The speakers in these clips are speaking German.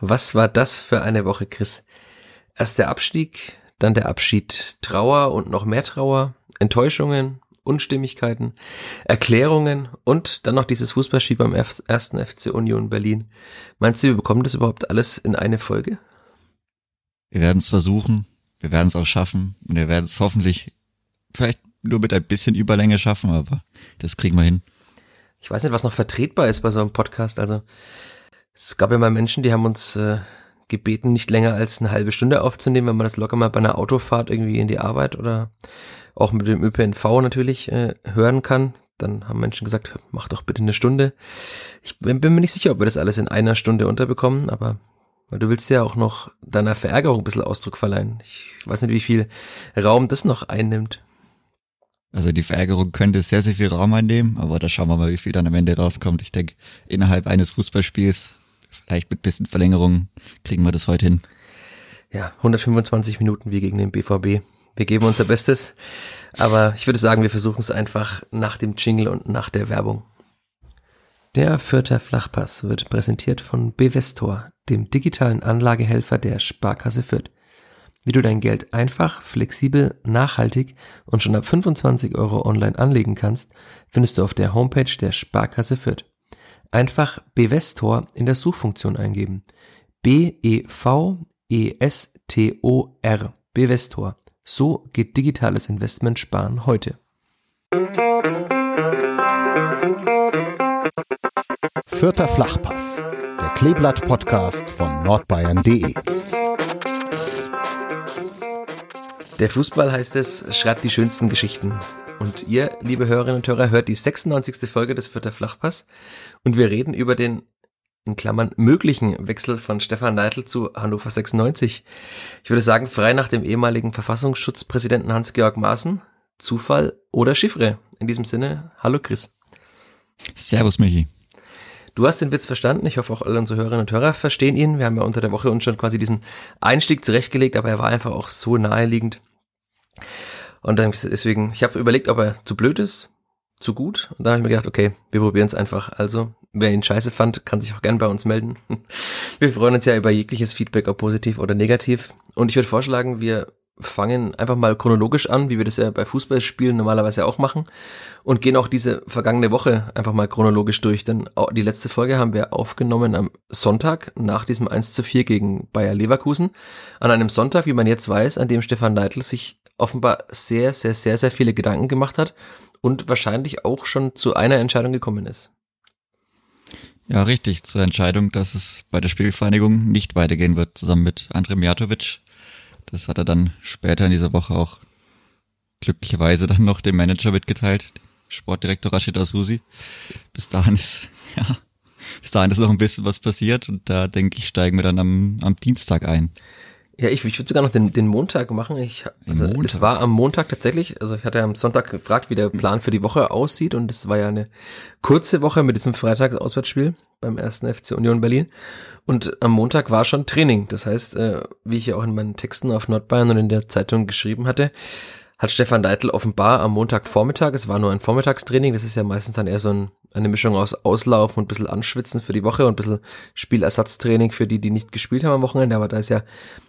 Was war das für eine Woche, Chris? Erst der Abstieg, dann der Abschied, Trauer und noch mehr Trauer, Enttäuschungen, Unstimmigkeiten, Erklärungen und dann noch dieses Fußballspiel beim ersten FC Union Berlin. Meinst du, wir bekommen das überhaupt alles in eine Folge? Wir werden es versuchen, wir werden es auch schaffen und wir werden es hoffentlich vielleicht nur mit ein bisschen Überlänge schaffen, aber das kriegen wir hin. Ich weiß nicht, was noch vertretbar ist bei so einem Podcast. Also es gab ja mal Menschen, die haben uns äh, gebeten, nicht länger als eine halbe Stunde aufzunehmen, wenn man das locker mal bei einer Autofahrt irgendwie in die Arbeit oder auch mit dem ÖPNV natürlich äh, hören kann. Dann haben Menschen gesagt, mach doch bitte eine Stunde. Ich bin, mir nicht sicher, ob wir das alles in einer Stunde unterbekommen, aber weil du willst ja auch noch deiner Verärgerung ein bisschen Ausdruck verleihen. Ich weiß nicht, wie viel Raum das noch einnimmt. Also die Verärgerung könnte sehr, sehr viel Raum einnehmen, aber da schauen wir mal, wie viel dann am Ende rauskommt. Ich denke, innerhalb eines Fußballspiels, vielleicht mit bisschen Verlängerung, kriegen wir das heute hin. Ja, 125 Minuten wie gegen den BVB. Wir geben unser Bestes, aber ich würde sagen, wir versuchen es einfach nach dem Jingle und nach der Werbung. Der Fürther Flachpass wird präsentiert von Bevestor, dem digitalen Anlagehelfer der Sparkasse Fürth. Wie du dein Geld einfach, flexibel, nachhaltig und schon ab 25 Euro online anlegen kannst, findest du auf der Homepage der Sparkasse Fürth. Einfach Bevestor in der Suchfunktion eingeben. B-E-V-E-S-T-O-R. Bevestor. So geht digitales Investment sparen heute. Vierter Flachpass, der Kleeblatt-Podcast von nordbayern.de. Der Fußball heißt es, schreibt die schönsten Geschichten. Und ihr, liebe Hörerinnen und Hörer, hört die 96. Folge des Vierter Flachpass und wir reden über den in Klammern möglichen Wechsel von Stefan Neidl zu Hannover 96. Ich würde sagen, frei nach dem ehemaligen Verfassungsschutzpräsidenten Hans-Georg Maaßen, Zufall oder Chiffre. In diesem Sinne, hallo Chris. Servus Michi. Du hast den Witz verstanden. Ich hoffe auch alle unsere Hörerinnen und Hörer verstehen ihn. Wir haben ja unter der Woche uns schon quasi diesen Einstieg zurechtgelegt, aber er war einfach auch so naheliegend. Und dann deswegen, ich habe überlegt, ob er zu blöd ist, zu gut. Und dann habe ich mir gedacht, okay, wir probieren es einfach. Also, wer ihn scheiße fand, kann sich auch gern bei uns melden. Wir freuen uns ja über jegliches Feedback, ob positiv oder negativ. Und ich würde vorschlagen, wir fangen einfach mal chronologisch an, wie wir das ja bei Fußballspielen normalerweise auch machen und gehen auch diese vergangene Woche einfach mal chronologisch durch, denn die letzte Folge haben wir aufgenommen am Sonntag nach diesem 1 zu 4 gegen Bayer Leverkusen. An einem Sonntag, wie man jetzt weiß, an dem Stefan Neidl sich offenbar sehr, sehr, sehr, sehr viele Gedanken gemacht hat und wahrscheinlich auch schon zu einer Entscheidung gekommen ist. Ja, richtig, zur Entscheidung, dass es bei der Spielvereinigung nicht weitergehen wird, zusammen mit André Mijatovic. Das hat er dann später in dieser Woche auch glücklicherweise dann noch dem Manager mitgeteilt, Sportdirektor Rashid Asusi. Bis dahin ist, ja, bis dahin ist noch ein bisschen was passiert und da denke ich, steigen wir dann am, am Dienstag ein. Ja, ich, ich würde sogar noch den, den Montag machen. Ich, also, Montag. Es war am Montag tatsächlich. Also ich hatte ja am Sonntag gefragt, wie der Plan für die Woche aussieht und es war ja eine kurze Woche mit diesem Freitagsauswärtsspiel beim ersten FC Union Berlin. Und am Montag war schon Training. Das heißt, äh, wie ich ja auch in meinen Texten auf Nordbayern und in der Zeitung geschrieben hatte, hat Stefan Deitel offenbar am Montagvormittag, es war nur ein Vormittagstraining, das ist ja meistens dann eher so ein, eine Mischung aus Auslauf und ein bisschen Anschwitzen für die Woche und ein bisschen Spielersatztraining für die, die nicht gespielt haben am Wochenende, aber da ist ja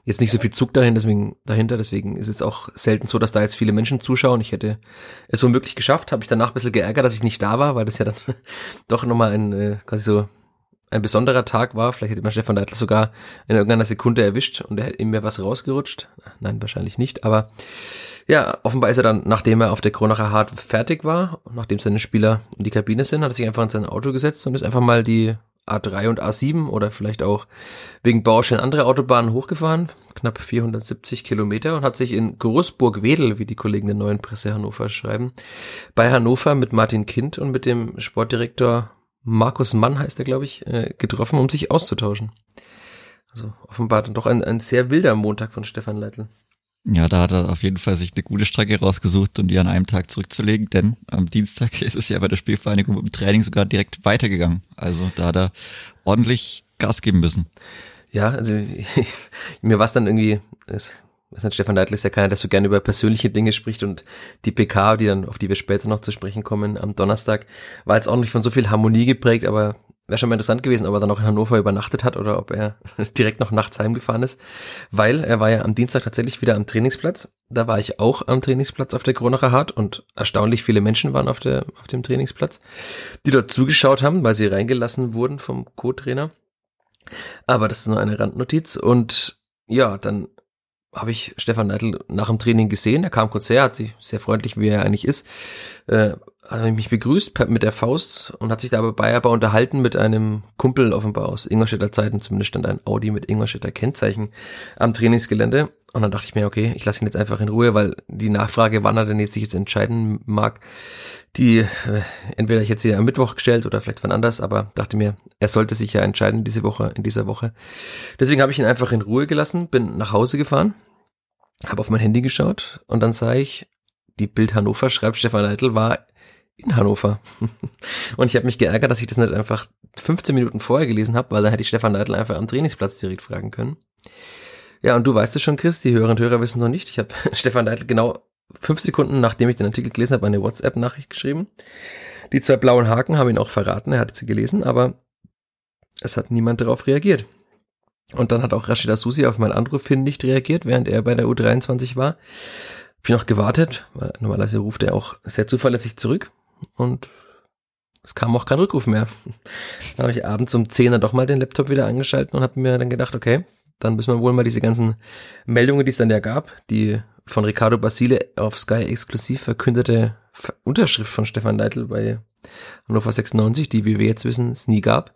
jetzt nicht so viel Zug dahin, deswegen, dahinter, deswegen ist es auch selten so, dass da jetzt viele Menschen zuschauen. Ich hätte es womöglich geschafft, habe ich danach ein bisschen geärgert, dass ich nicht da war, weil das ja dann doch nochmal ein, äh, quasi so ein besonderer Tag war. Vielleicht hätte man Stefan Neidl sogar in irgendeiner Sekunde erwischt und er hätte ihm mehr was rausgerutscht. Nein, wahrscheinlich nicht, aber ja, offenbar ist er dann, nachdem er auf der Kronacher Hart fertig war, nachdem seine Spieler in die Kabine sind, hat er sich einfach in sein Auto gesetzt und ist einfach mal die A3 und A7 oder vielleicht auch wegen Baustellen andere Autobahnen hochgefahren, knapp 470 Kilometer und hat sich in Großburg-Wedel, wie die Kollegen der Neuen Presse Hannover schreiben, bei Hannover mit Martin Kind und mit dem Sportdirektor Markus Mann heißt er, glaube ich, äh, getroffen, um sich auszutauschen. Also offenbar dann doch ein, ein sehr wilder Montag von Stefan Leitl. Ja, da hat er auf jeden Fall sich eine gute Strecke rausgesucht, um die an einem Tag zurückzulegen, denn am Dienstag ist es ja bei der Spielvereinigung im Training sogar direkt weitergegangen. Also da hat er ordentlich Gas geben müssen. Ja, also mir war es dann irgendwie, es, nicht, Stefan Neidl ist ja keiner, der so gerne über persönliche Dinge spricht und die PK, die dann, auf die wir später noch zu sprechen kommen am Donnerstag, war jetzt nicht von so viel Harmonie geprägt, aber wäre schon mal interessant gewesen, ob er dann noch in Hannover übernachtet hat oder ob er direkt noch nachts heimgefahren ist, weil er war ja am Dienstag tatsächlich wieder am Trainingsplatz. Da war ich auch am Trainingsplatz auf der Kronacher Hart und erstaunlich viele Menschen waren auf, der, auf dem Trainingsplatz, die dort zugeschaut haben, weil sie reingelassen wurden vom Co-Trainer. Aber das ist nur eine Randnotiz und ja, dann habe ich Stefan Neidl nach dem Training gesehen. Er kam kurz her, hat sich sehr freundlich, wie er eigentlich ist, äh, hat mich begrüßt mit der Faust und hat sich dabei aber unterhalten mit einem Kumpel offenbar aus Ingolstädter Zeiten. Zumindest stand ein Audi mit Ingolstädter Kennzeichen am Trainingsgelände. Und dann dachte ich mir, okay, ich lasse ihn jetzt einfach in Ruhe, weil die Nachfrage, wann er denn jetzt sich jetzt entscheiden mag, die äh, entweder ich jetzt hier am Mittwoch gestellt oder vielleicht wann anders, aber dachte mir, er sollte sich ja entscheiden diese Woche, in dieser Woche. Deswegen habe ich ihn einfach in Ruhe gelassen, bin nach Hause gefahren, habe auf mein Handy geschaut und dann sah ich, die Bild Hannover schreibt, Stefan Leitl war in Hannover. und ich habe mich geärgert, dass ich das nicht einfach 15 Minuten vorher gelesen habe, weil dann hätte ich Stefan Neidl einfach am Trainingsplatz direkt fragen können. Ja, und du weißt es schon, Chris, die Hörerinnen und Hörer wissen noch nicht. Ich habe Stefan Neidl genau fünf Sekunden, nachdem ich den Artikel gelesen habe, eine WhatsApp-Nachricht geschrieben. Die zwei blauen Haken haben ihn auch verraten, er hatte sie gelesen, aber es hat niemand darauf reagiert. Und dann hat auch Rashida Susi auf meinen Anruf hin nicht reagiert, während er bei der U23 war. Hab ich noch gewartet, weil normalerweise ruft er auch sehr zuverlässig zurück und es kam auch kein Rückruf mehr. Dann habe ich abends um 10 dann doch mal den Laptop wieder angeschaltet und habe mir dann gedacht, okay, dann müssen wir wohl mal diese ganzen Meldungen, die es dann ja gab, die von Ricardo Basile auf Sky exklusiv verkündete Unterschrift von Stefan Leitl bei Hannover 96, die, wie wir jetzt wissen, es nie gab.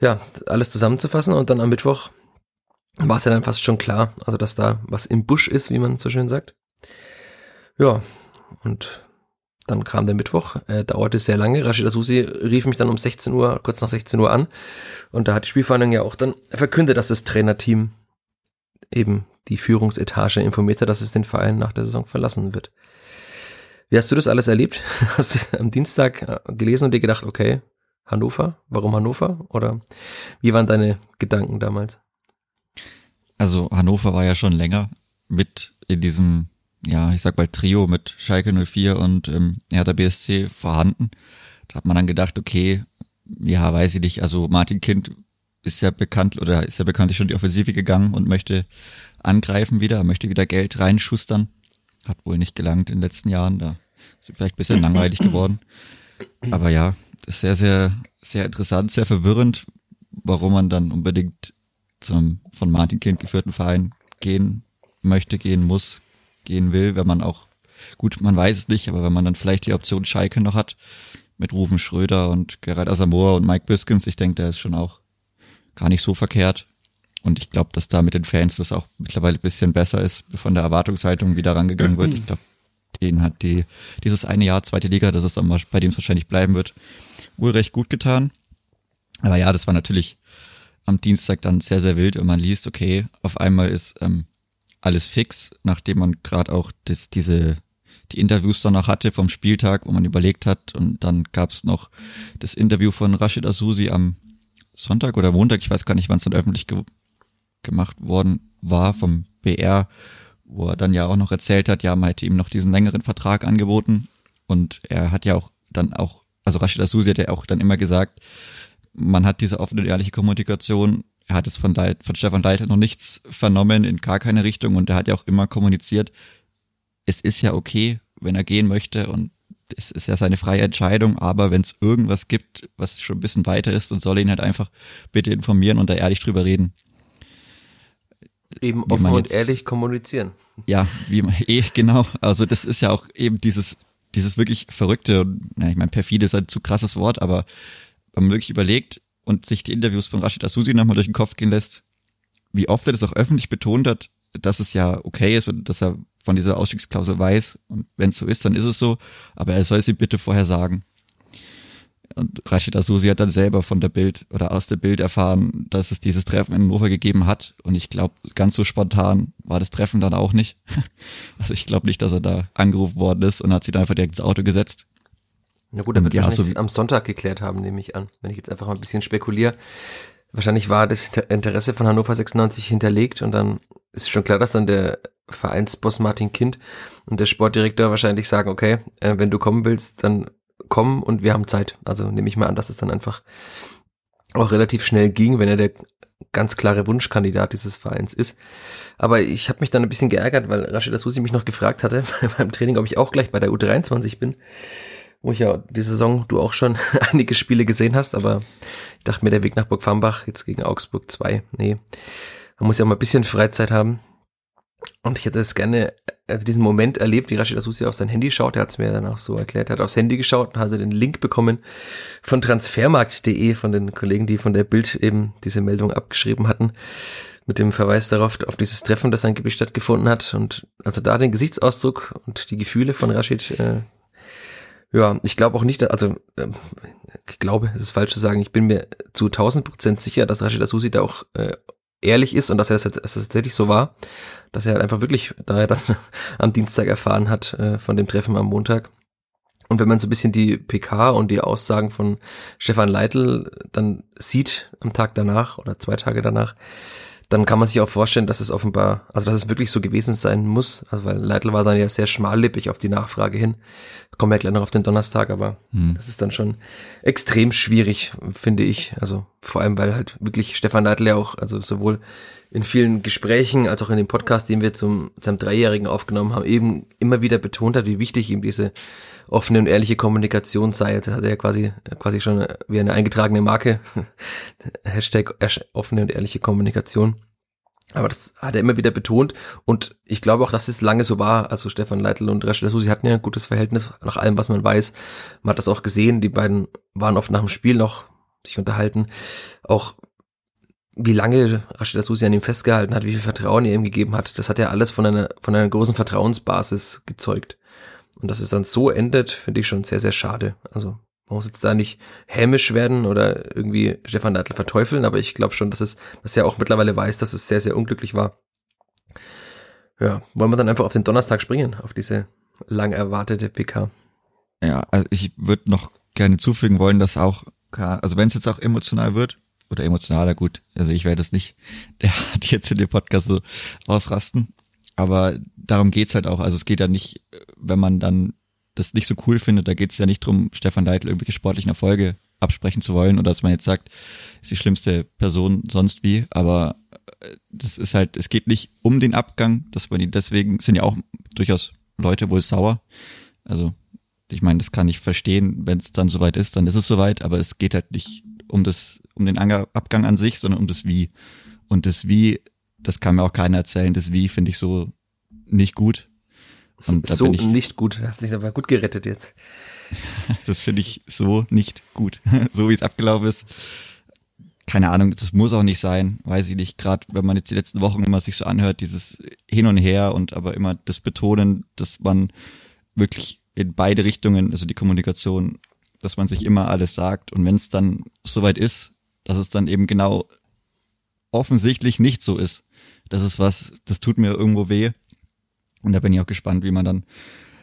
Ja, alles zusammenzufassen und dann am Mittwoch war es ja dann fast schon klar, also dass da was im Busch ist, wie man so schön sagt. Ja, und dann kam der Mittwoch, äh, dauerte sehr lange. Rashida Susi rief mich dann um 16 Uhr, kurz nach 16 Uhr an. Und da hat die Spielverhandlung ja auch dann verkündet, dass das Trainerteam eben die Führungsetage informiert hat, dass es den Verein nach der Saison verlassen wird. Wie hast du das alles erlebt? Hast du am Dienstag äh, gelesen und dir gedacht, okay, Hannover? Warum Hannover? Oder wie waren deine Gedanken damals? Also Hannover war ja schon länger mit in diesem ja, ich sag mal Trio mit Schalke 04 und ähm, Hertha BSC vorhanden. Da hat man dann gedacht, okay, ja, weiß ich nicht, also Martin Kind ist ja bekannt oder ist ja bekanntlich schon die Offensive gegangen und möchte angreifen wieder, möchte wieder Geld reinschustern. Hat wohl nicht gelangt in den letzten Jahren, da ist vielleicht ein bisschen langweilig geworden. Aber ja, ist sehr, sehr, sehr interessant, sehr verwirrend, warum man dann unbedingt zum von Martin Kind geführten Verein gehen möchte, gehen muss, gehen will, wenn man auch, gut, man weiß es nicht, aber wenn man dann vielleicht die Option Schalke noch hat, mit Rufen Schröder und Gerard Asamoah und Mike Biskins, ich denke, der ist schon auch gar nicht so verkehrt. Und ich glaube, dass da mit den Fans das auch mittlerweile ein bisschen besser ist, von der Erwartungshaltung wieder rangegangen wird. Ich glaube, denen hat die, dieses eine Jahr zweite Liga, das ist dann bei dem es wahrscheinlich bleiben wird, wohl recht gut getan. Aber ja, das war natürlich am Dienstag dann sehr, sehr wild, wenn man liest, okay, auf einmal ist ähm, alles fix, nachdem man gerade auch das, diese die Interviews danach hatte vom Spieltag, wo man überlegt hat. Und dann gab's noch das Interview von Rashid Asusi am Sonntag oder Montag, ich weiß gar nicht, wann es dann öffentlich ge gemacht worden war vom BR, wo er dann ja auch noch erzählt hat, ja, man hätte ihm noch diesen längeren Vertrag angeboten. Und er hat ja auch dann auch, also Rashid Asusi hat ja auch dann immer gesagt, man hat diese offene, ehrliche Kommunikation er hat es von, Leit, von Stefan Leiter noch nichts vernommen in gar keine Richtung und er hat ja auch immer kommuniziert, es ist ja okay, wenn er gehen möchte und es ist ja seine freie Entscheidung, aber wenn es irgendwas gibt, was schon ein bisschen weiter ist, dann soll er ihn halt einfach bitte informieren und da ehrlich drüber reden. Eben offen und ehrlich kommunizieren. Ja, wie man, eh, genau. Also das ist ja auch eben dieses, dieses wirklich verrückte, na, ich meine, perfide ist ein zu krasses Wort, aber wenn man wirklich überlegt, und sich die Interviews von Rashid Asusi nochmal durch den Kopf gehen lässt, wie oft er das auch öffentlich betont hat, dass es ja okay ist und dass er von dieser Ausstiegsklausel weiß und wenn es so ist, dann ist es so, aber er soll sie bitte vorher sagen. Und Rashid Asusi hat dann selber von der Bild oder aus der Bild erfahren, dass es dieses Treffen in Hannover gegeben hat. Und ich glaube, ganz so spontan war das Treffen dann auch nicht. Also ich glaube nicht, dass er da angerufen worden ist und hat sie dann einfach direkt ins Auto gesetzt. Na gut, damit ja, so am Sonntag geklärt haben, nehme ich an. Wenn ich jetzt einfach mal ein bisschen spekuliere. Wahrscheinlich war das Interesse von Hannover 96 hinterlegt und dann ist schon klar, dass dann der Vereinsboss Martin Kind und der Sportdirektor wahrscheinlich sagen, okay, äh, wenn du kommen willst, dann komm und wir haben Zeit. Also nehme ich mal an, dass es dann einfach auch relativ schnell ging, wenn er der ganz klare Wunschkandidat dieses Vereins ist. Aber ich habe mich dann ein bisschen geärgert, weil Rashida Susi mich noch gefragt hatte beim Training, ob ich auch gleich bei der U23 bin, wo ich ja die Saison du auch schon einige Spiele gesehen hast, aber ich dachte mir, der Weg nach Burg Farmbach jetzt gegen Augsburg 2, nee, man muss ja auch mal ein bisschen Freizeit haben. Und ich hätte es gerne, also diesen Moment erlebt, wie Rashida Susi auf sein Handy schaut. Er hat es mir dann auch so erklärt. Er hat aufs Handy geschaut und hatte den Link bekommen von transfermarkt.de, von den Kollegen, die von der Bild eben diese Meldung abgeschrieben hatten, mit dem Verweis darauf, auf dieses Treffen, das angeblich stattgefunden hat. Und also da den Gesichtsausdruck und die Gefühle von Rashid, äh, ja, ich glaube auch nicht, also äh, ich glaube, es ist falsch zu sagen, ich bin mir zu 1000 Prozent sicher, dass Rashid Susi da auch äh, ehrlich ist und dass er das, dass das tatsächlich so war, dass er halt einfach wirklich, da er dann am Dienstag erfahren hat äh, von dem Treffen am Montag. Und wenn man so ein bisschen die PK und die Aussagen von Stefan Leitl dann sieht am Tag danach oder zwei Tage danach, dann kann man sich auch vorstellen, dass es offenbar, also dass es wirklich so gewesen sein muss, also weil Leitl war dann ja sehr schmallippig auf die Nachfrage hin. Kommen wir gleich noch auf den Donnerstag, aber hm. das ist dann schon extrem schwierig, finde ich. Also vor allem, weil halt wirklich Stefan Leitl ja auch, also sowohl in vielen Gesprächen als auch in dem Podcast, den wir zum seinem Dreijährigen aufgenommen haben, eben immer wieder betont hat, wie wichtig ihm diese offene und ehrliche Kommunikation sei. Jetzt hat er ja quasi, quasi schon wie eine eingetragene Marke. Hashtag offene und ehrliche Kommunikation. Aber das hat er immer wieder betont und ich glaube auch, dass es lange so war. Also Stefan Leitl und Rashida Susi hatten ja ein gutes Verhältnis, nach allem, was man weiß. Man hat das auch gesehen, die beiden waren oft nach dem Spiel noch sich unterhalten. Auch wie lange Rashida Susi an ihm festgehalten hat, wie viel Vertrauen er ihm gegeben hat, das hat ja alles von einer, von einer großen Vertrauensbasis gezeugt. Und dass es dann so endet, finde ich schon sehr, sehr schade. Also man muss jetzt da nicht hämisch werden oder irgendwie Stefan Neidl verteufeln, aber ich glaube schon, dass es, dass er auch mittlerweile weiß, dass es sehr, sehr unglücklich war. Ja, wollen wir dann einfach auf den Donnerstag springen, auf diese lang erwartete PK. Ja, also ich würde noch gerne zufügen wollen, dass auch, also wenn es jetzt auch emotional wird, oder emotionaler, gut, also ich werde es nicht, der hat jetzt in dem Podcast so ausrasten, aber darum geht's halt auch. Also es geht ja nicht, wenn man dann das nicht so cool findet, da geht's ja nicht drum, Stefan Leitl irgendwelche sportlichen Erfolge absprechen zu wollen oder dass man jetzt sagt, ist die schlimmste Person sonst wie, aber äh, das ist halt, es geht nicht um den Abgang, dass man ihn deswegen sind ja auch durchaus Leute wohl sauer. Also ich meine, das kann ich verstehen, wenn es dann soweit ist, dann ist es soweit, aber es geht halt nicht um das, um den Abgang an sich, sondern um das Wie. Und das Wie das kann mir auch keiner erzählen. Das Wie finde ich so nicht gut. Und so ich, nicht gut. Du hast dich aber gut gerettet jetzt. das finde ich so nicht gut. so wie es abgelaufen ist. Keine Ahnung, das muss auch nicht sein, weiß ich nicht. Gerade wenn man jetzt die letzten Wochen immer sich so anhört, dieses Hin und Her und aber immer das Betonen, dass man wirklich in beide Richtungen, also die Kommunikation, dass man sich immer alles sagt. Und wenn es dann soweit ist, dass es dann eben genau offensichtlich nicht so ist, das ist was, das tut mir irgendwo weh. Und da bin ich auch gespannt, wie man dann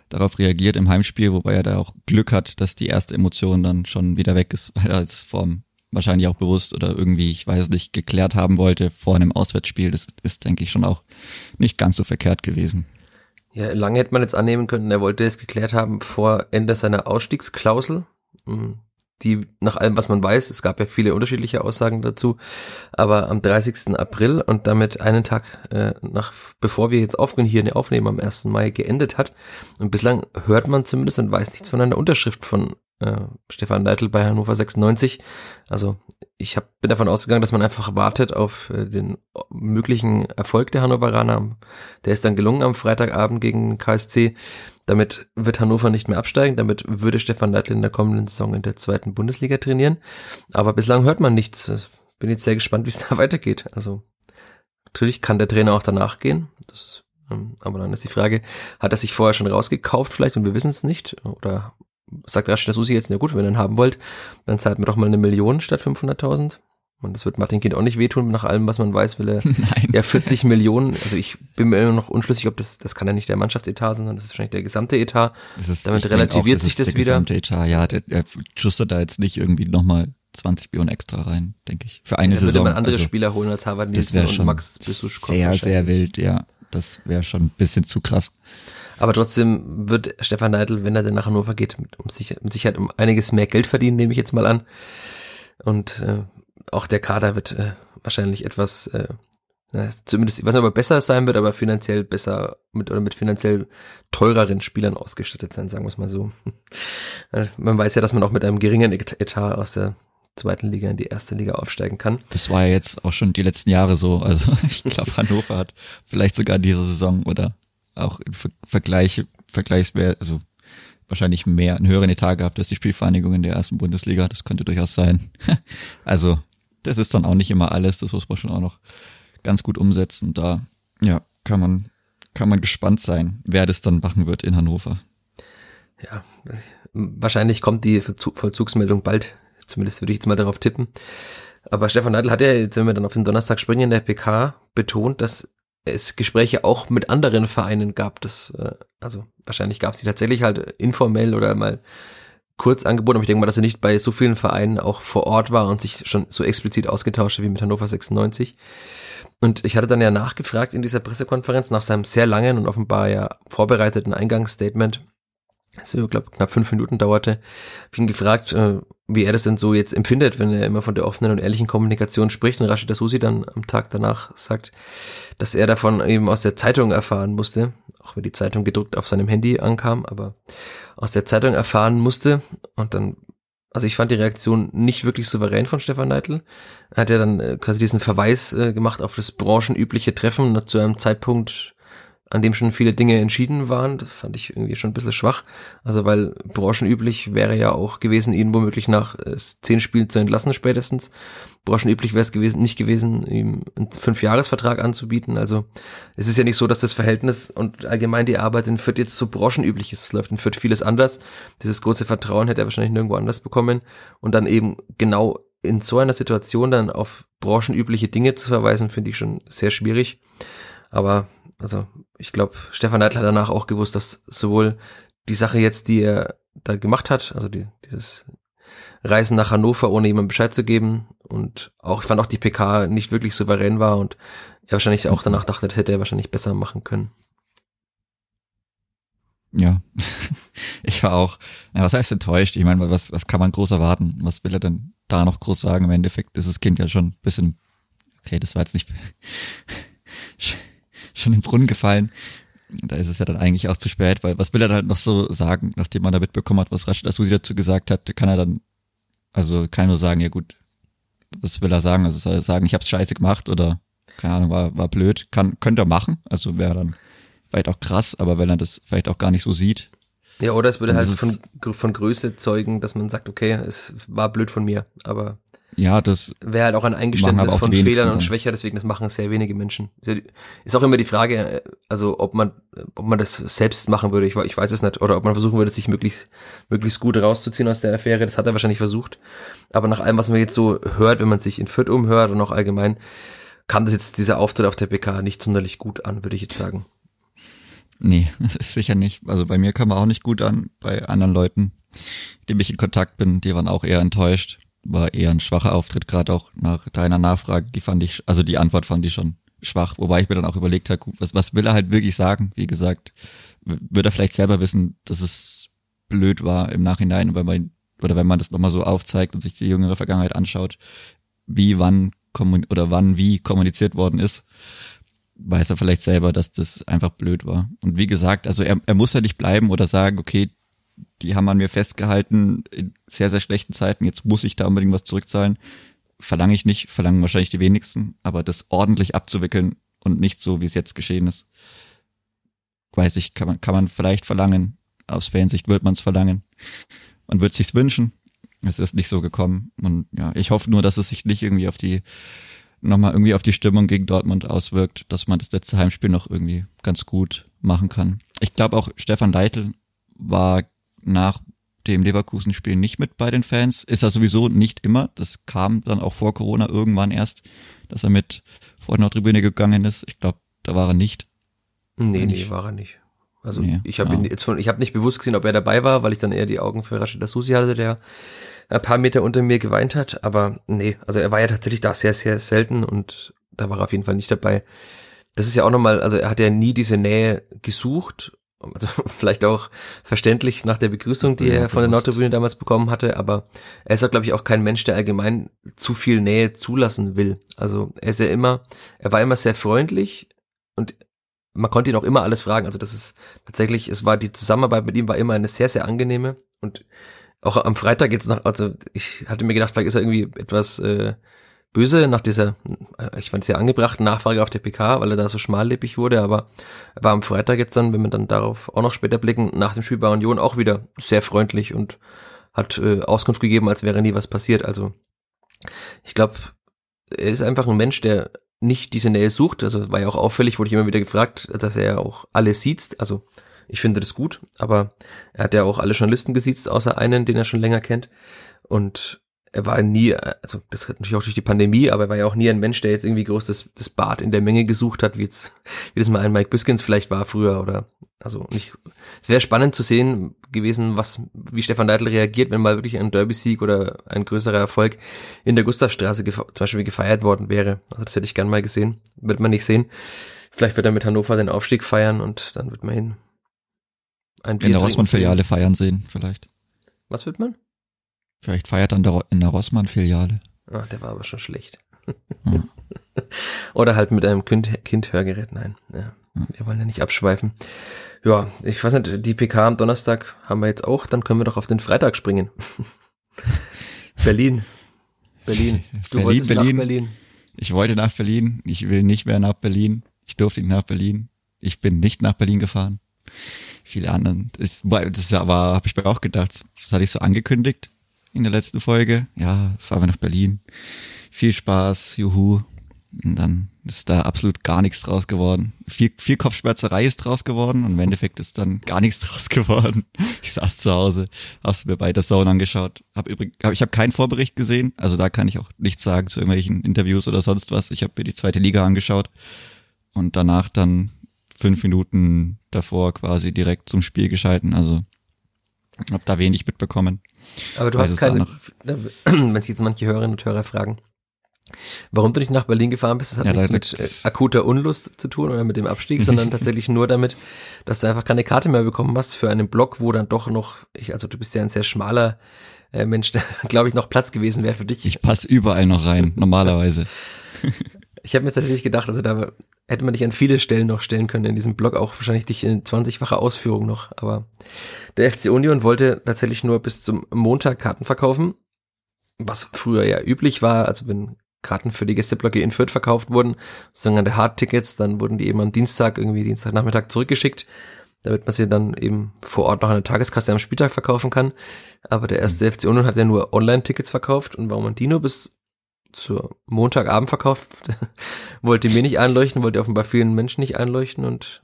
darauf reagiert im Heimspiel, wobei er da auch Glück hat, dass die erste Emotion dann schon wieder weg ist, weil er es vorm wahrscheinlich auch bewusst oder irgendwie, ich weiß nicht, geklärt haben wollte vor einem Auswärtsspiel. Das ist, denke ich, schon auch nicht ganz so verkehrt gewesen. Ja, lange hätte man jetzt annehmen können, er wollte es geklärt haben vor Ende seiner Ausstiegsklausel. Die nach allem, was man weiß, es gab ja viele unterschiedliche Aussagen dazu, aber am 30. April und damit einen Tag äh, nach, bevor wir jetzt aufnehmen, hier eine Aufnahme am 1. Mai geendet hat. Und bislang hört man zumindest und weiß nichts von einer Unterschrift von äh, Stefan Leitl bei Hannover 96. Also ich hab, bin davon ausgegangen, dass man einfach wartet auf äh, den möglichen Erfolg der Hannoveraner. Der ist dann gelungen am Freitagabend gegen KSC. Damit wird Hannover nicht mehr absteigen. Damit würde Stefan Leitl in der kommenden Saison in der zweiten Bundesliga trainieren. Aber bislang hört man nichts. Bin jetzt sehr gespannt, wie es da weitergeht. Also natürlich kann der Trainer auch danach gehen. Das, ähm, aber dann ist die Frage, hat er sich vorher schon rausgekauft vielleicht und wir wissen es nicht? Oder sagt Rashida Susi jetzt, na gut, wenn ihr ihn haben wollt, dann zahlt mir doch mal eine Million statt 500.000? Und das wird Martin Kind auch nicht wehtun, nach allem, was man weiß, will er Nein. ja 40 Millionen. Also ich bin mir immer noch unschlüssig, ob das, das kann ja nicht der Mannschaftsetat sein, sondern das ist wahrscheinlich der gesamte Etat. Das ist, Damit relativiert auch, sich das, das wieder. Gesamte Etat, ja, der, der schustert da jetzt nicht irgendwie nochmal 20 Millionen extra rein, denke ich. Für eine ja, Saison. Würde man andere also, Spieler holen als Harvard Nielsen und Max Bissuschkow. Sehr, sehr wild, ja. Das wäre schon ein bisschen zu krass. Aber trotzdem wird Stefan Neidl, wenn er denn nach Hannover geht, mit, um sich, mit Sicherheit um einiges mehr Geld verdienen, nehme ich jetzt mal an. Und äh, auch der Kader wird äh, wahrscheinlich etwas, äh, na, zumindest, ich weiß nicht, ob er besser sein wird, aber finanziell besser mit oder mit finanziell teureren Spielern ausgestattet sein, sagen wir es mal so. man weiß ja, dass man auch mit einem geringen Etat aus der zweiten Liga in die erste Liga aufsteigen kann. Das war ja jetzt auch schon die letzten Jahre so. Also ich glaube, Hannover hat vielleicht sogar diese Saison oder auch im Vergleich, Vergleichswert, also wahrscheinlich mehr, einen höheren Etat gehabt als die Spielvereinigung in der ersten Bundesliga. Das könnte durchaus sein. also, das ist dann auch nicht immer alles. Das muss man schon auch noch ganz gut umsetzen. Da, ja, kann man, kann man gespannt sein, wer das dann machen wird in Hannover. Ja, wahrscheinlich kommt die Vollzugsmeldung bald. Zumindest würde ich jetzt mal darauf tippen. Aber Stefan Neidl hat ja, jetzt wenn wir dann auf den Donnerstag springen, in der PK betont, dass es Gespräche auch mit anderen Vereinen gab. Das, äh, also wahrscheinlich gab es die tatsächlich halt informell oder mal kurz angeboten, aber ich denke mal, dass er nicht bei so vielen Vereinen auch vor Ort war und sich schon so explizit ausgetauscht wie mit Hannover 96. Und ich hatte dann ja nachgefragt in dieser Pressekonferenz nach seinem sehr langen und offenbar ja vorbereiteten Eingangsstatement, so, ich glaube, knapp fünf Minuten dauerte, hab ihn gefragt, äh, wie er das denn so jetzt empfindet, wenn er immer von der offenen und ehrlichen Kommunikation spricht und Rashid Susi dann am Tag danach sagt, dass er davon eben aus der Zeitung erfahren musste, auch wenn die Zeitung gedruckt auf seinem Handy ankam, aber aus der Zeitung erfahren musste. Und dann also ich fand die Reaktion nicht wirklich souverän von Stefan Neidl. Er hat ja dann äh, quasi diesen Verweis äh, gemacht auf das branchenübliche Treffen zu einem Zeitpunkt, an dem schon viele Dinge entschieden waren. Das fand ich irgendwie schon ein bisschen schwach. Also weil branchenüblich wäre ja auch gewesen, ihn womöglich nach äh, zehn Spielen zu entlassen spätestens. Branchenüblich wäre es gewesen, nicht gewesen, ihm einen Fünfjahresvertrag anzubieten. Also es ist ja nicht so, dass das Verhältnis und allgemein die Arbeit in Fürth jetzt so branchenüblich ist. Es läuft in Fürth vieles anders. Dieses große Vertrauen hätte er wahrscheinlich nirgendwo anders bekommen. Und dann eben genau in so einer Situation dann auf branchenübliche Dinge zu verweisen, finde ich schon sehr schwierig. Aber also ich glaube, Stefan Neidl hat danach auch gewusst, dass sowohl die Sache jetzt, die er da gemacht hat, also die, dieses Reisen nach Hannover, ohne jemandem Bescheid zu geben und auch, ich fand auch die PK nicht wirklich souverän war und er wahrscheinlich auch danach dachte, das hätte er wahrscheinlich besser machen können. Ja, ich war auch, ja, was heißt enttäuscht? Ich meine, was, was kann man groß erwarten? Was will er denn da noch groß sagen? Im Endeffekt ist das Kind ja schon ein bisschen, okay, das war jetzt nicht, schon im Brunnen gefallen. Da ist es ja dann eigentlich auch zu spät, weil was will er dann halt noch so sagen, nachdem man da mitbekommen hat, was Rashid Asusi dazu gesagt hat, kann er dann, also kann nur sagen, ja gut, was will er sagen? Also soll er sagen, ich hab's scheiße gemacht oder keine Ahnung, war, war blöd, kann, könnte er machen, also wäre dann vielleicht auch krass, aber wenn er das vielleicht auch gar nicht so sieht. Ja, oder es würde halt von, von Größe zeugen, dass man sagt, okay, es war blöd von mir, aber ja, das wäre halt auch ein Eingeständnis auch von Fehlern und Schwächer, deswegen das machen sehr wenige Menschen. Ist auch immer die Frage, also ob man, ob man das selbst machen würde, ich, ich weiß es nicht, oder ob man versuchen würde, sich möglichst, möglichst gut rauszuziehen aus der Affäre, das hat er wahrscheinlich versucht. Aber nach allem, was man jetzt so hört, wenn man sich in Fürth umhört und auch allgemein, kam das jetzt dieser Auftritt auf der PK nicht sonderlich gut an, würde ich jetzt sagen. Nee, sicher nicht. Also bei mir kam er auch nicht gut an, bei anderen Leuten, mit denen ich in Kontakt bin, die waren auch eher enttäuscht war eher ein schwacher Auftritt, gerade auch nach deiner Nachfrage, die fand ich, also die Antwort fand ich schon schwach, wobei ich mir dann auch überlegt habe, was, was will er halt wirklich sagen? Wie gesagt, wird er vielleicht selber wissen, dass es blöd war im Nachhinein, weil man, oder wenn man das nochmal so aufzeigt und sich die jüngere Vergangenheit anschaut, wie wann oder wann wie kommuniziert worden ist, weiß er vielleicht selber, dass das einfach blöd war. Und wie gesagt, also er, er muss ja nicht bleiben oder sagen, okay, die haben an mir festgehalten in sehr, sehr schlechten Zeiten, jetzt muss ich da unbedingt was zurückzahlen. Verlange ich nicht, verlangen wahrscheinlich die wenigsten, aber das ordentlich abzuwickeln und nicht so, wie es jetzt geschehen ist, weiß ich, kann man, kann man vielleicht verlangen. Aus Fansicht wird man es verlangen. Man wird sich's wünschen. Es ist nicht so gekommen. Und ja, ich hoffe nur, dass es sich nicht irgendwie auf die, nochmal irgendwie auf die Stimmung gegen Dortmund auswirkt, dass man das letzte Heimspiel noch irgendwie ganz gut machen kann. Ich glaube auch Stefan Leitl war nach dem Leverkusen-Spiel nicht mit bei den Fans. Ist er sowieso nicht immer. Das kam dann auch vor Corona irgendwann erst, dass er mit vor der Tribüne gegangen ist. Ich glaube, da war er nicht. Nee, nee, ich, war er nicht. Also nee, ich habe ja. jetzt von, ich habe nicht bewusst gesehen, ob er dabei war, weil ich dann eher die Augen für Rashida Susi hatte, der ein paar Meter unter mir geweint hat. Aber nee, also er war ja tatsächlich da sehr, sehr selten und da war er auf jeden Fall nicht dabei. Das ist ja auch nochmal, also er hat ja nie diese Nähe gesucht also vielleicht auch verständlich nach der Begrüßung, die ja, er von der Nordtribüne damals bekommen hatte, aber er ist auch, glaube ich, auch kein Mensch, der allgemein zu viel Nähe zulassen will. Also er ist ja immer, er war immer sehr freundlich und man konnte ihn auch immer alles fragen. Also das ist tatsächlich, es war die Zusammenarbeit mit ihm war immer eine sehr, sehr angenehme und auch am Freitag jetzt noch, also ich hatte mir gedacht, vielleicht ist er irgendwie etwas äh, böse nach dieser, äh, ich fand es ja angebrachten Nachfrage auf der PK, weil er da so schmallippig wurde, aber er war am Freitag jetzt dann, wenn wir dann darauf auch noch später blicken, nach dem Spiel bei Union auch wieder sehr freundlich und hat äh, Auskunft gegeben, als wäre nie was passiert. Also ich glaube, er ist einfach ein Mensch, der nicht diese Nähe sucht. Also war ja auch auffällig, wurde ich immer wieder gefragt, dass er ja auch alle sieht. Also ich finde das gut, aber er hat ja auch alle Journalisten gesiezt, außer einen, den er schon länger kennt. Und er war nie, also das hat natürlich auch durch die Pandemie, aber er war ja auch nie ein Mensch, der jetzt irgendwie groß das, das Bad in der Menge gesucht hat, wie jetzt, wie das mal ein Mike Biskins vielleicht war früher oder, also nicht, es wäre spannend zu sehen gewesen, was, wie Stefan Neidl reagiert, wenn mal wirklich ein Derby-Sieg oder ein größerer Erfolg in der Gustavstraße zum Beispiel gefeiert worden wäre. Also das hätte ich gern mal gesehen, wird man nicht sehen. Vielleicht wird er mit Hannover den Aufstieg feiern und dann wird man hin ein Bier In der Rossmann-Filiale feiern sehen, vielleicht. Was wird man? Vielleicht feiert dann in der Rossmann-Filiale. Ah, der war aber schon schlecht. Hm. Oder halt mit einem kind, kind Hörgerät. Nein, ja, wir wollen ja nicht abschweifen. Ja, ich weiß nicht, die PK am Donnerstag haben wir jetzt auch, dann können wir doch auf den Freitag springen. Berlin. Berlin. Du Berlin, wolltest Berlin. nach Berlin. Ich wollte nach Berlin. Ich will nicht mehr nach Berlin. Ich durfte nicht nach Berlin. Ich bin nicht nach Berlin gefahren. Viele anderen. Das, das habe ich mir auch gedacht, das hatte ich so angekündigt in der letzten Folge. Ja, fahren wir nach Berlin. Viel Spaß, juhu. Und dann ist da absolut gar nichts draus geworden. Viel, viel Kopfschmerzerei ist draus geworden und im Endeffekt ist dann gar nichts draus geworden. Ich saß zu Hause, hab's mir bei der Zone angeschaut. Hab übrigens, hab, ich habe keinen Vorbericht gesehen, also da kann ich auch nichts sagen zu irgendwelchen Interviews oder sonst was. Ich habe mir die zweite Liga angeschaut und danach dann fünf Minuten davor quasi direkt zum Spiel geschalten. Also hab da wenig mitbekommen. Aber du hast keine, wenn sich jetzt manche Hörerinnen und Hörer fragen, warum du nicht nach Berlin gefahren bist, das hat ja, nichts mit äh, akuter Unlust zu tun oder mit dem Abstieg, sondern tatsächlich nur damit, dass du einfach keine Karte mehr bekommen hast für einen Block, wo dann doch noch, ich, also du bist ja ein sehr schmaler äh, Mensch, da glaube ich noch Platz gewesen wäre für dich. Ich passe überall noch rein, normalerweise. ich habe mir tatsächlich gedacht, also da hätte man dich an viele Stellen noch stellen können in diesem Blog, auch wahrscheinlich dich in 20-facher Ausführung noch. Aber der FC Union wollte tatsächlich nur bis zum Montag Karten verkaufen, was früher ja üblich war. Also wenn Karten für die Gästeblöcke in Fürth verkauft wurden, sozusagen an der Hardtickets, dann wurden die eben am Dienstag, irgendwie Dienstagnachmittag zurückgeschickt, damit man sie dann eben vor Ort noch an der Tageskasse am Spieltag verkaufen kann. Aber der erste FC Union hat ja nur Online-Tickets verkauft und warum man die nur bis zur Montagabend verkauft, wollte mir nicht einleuchten, wollte offenbar vielen Menschen nicht einleuchten und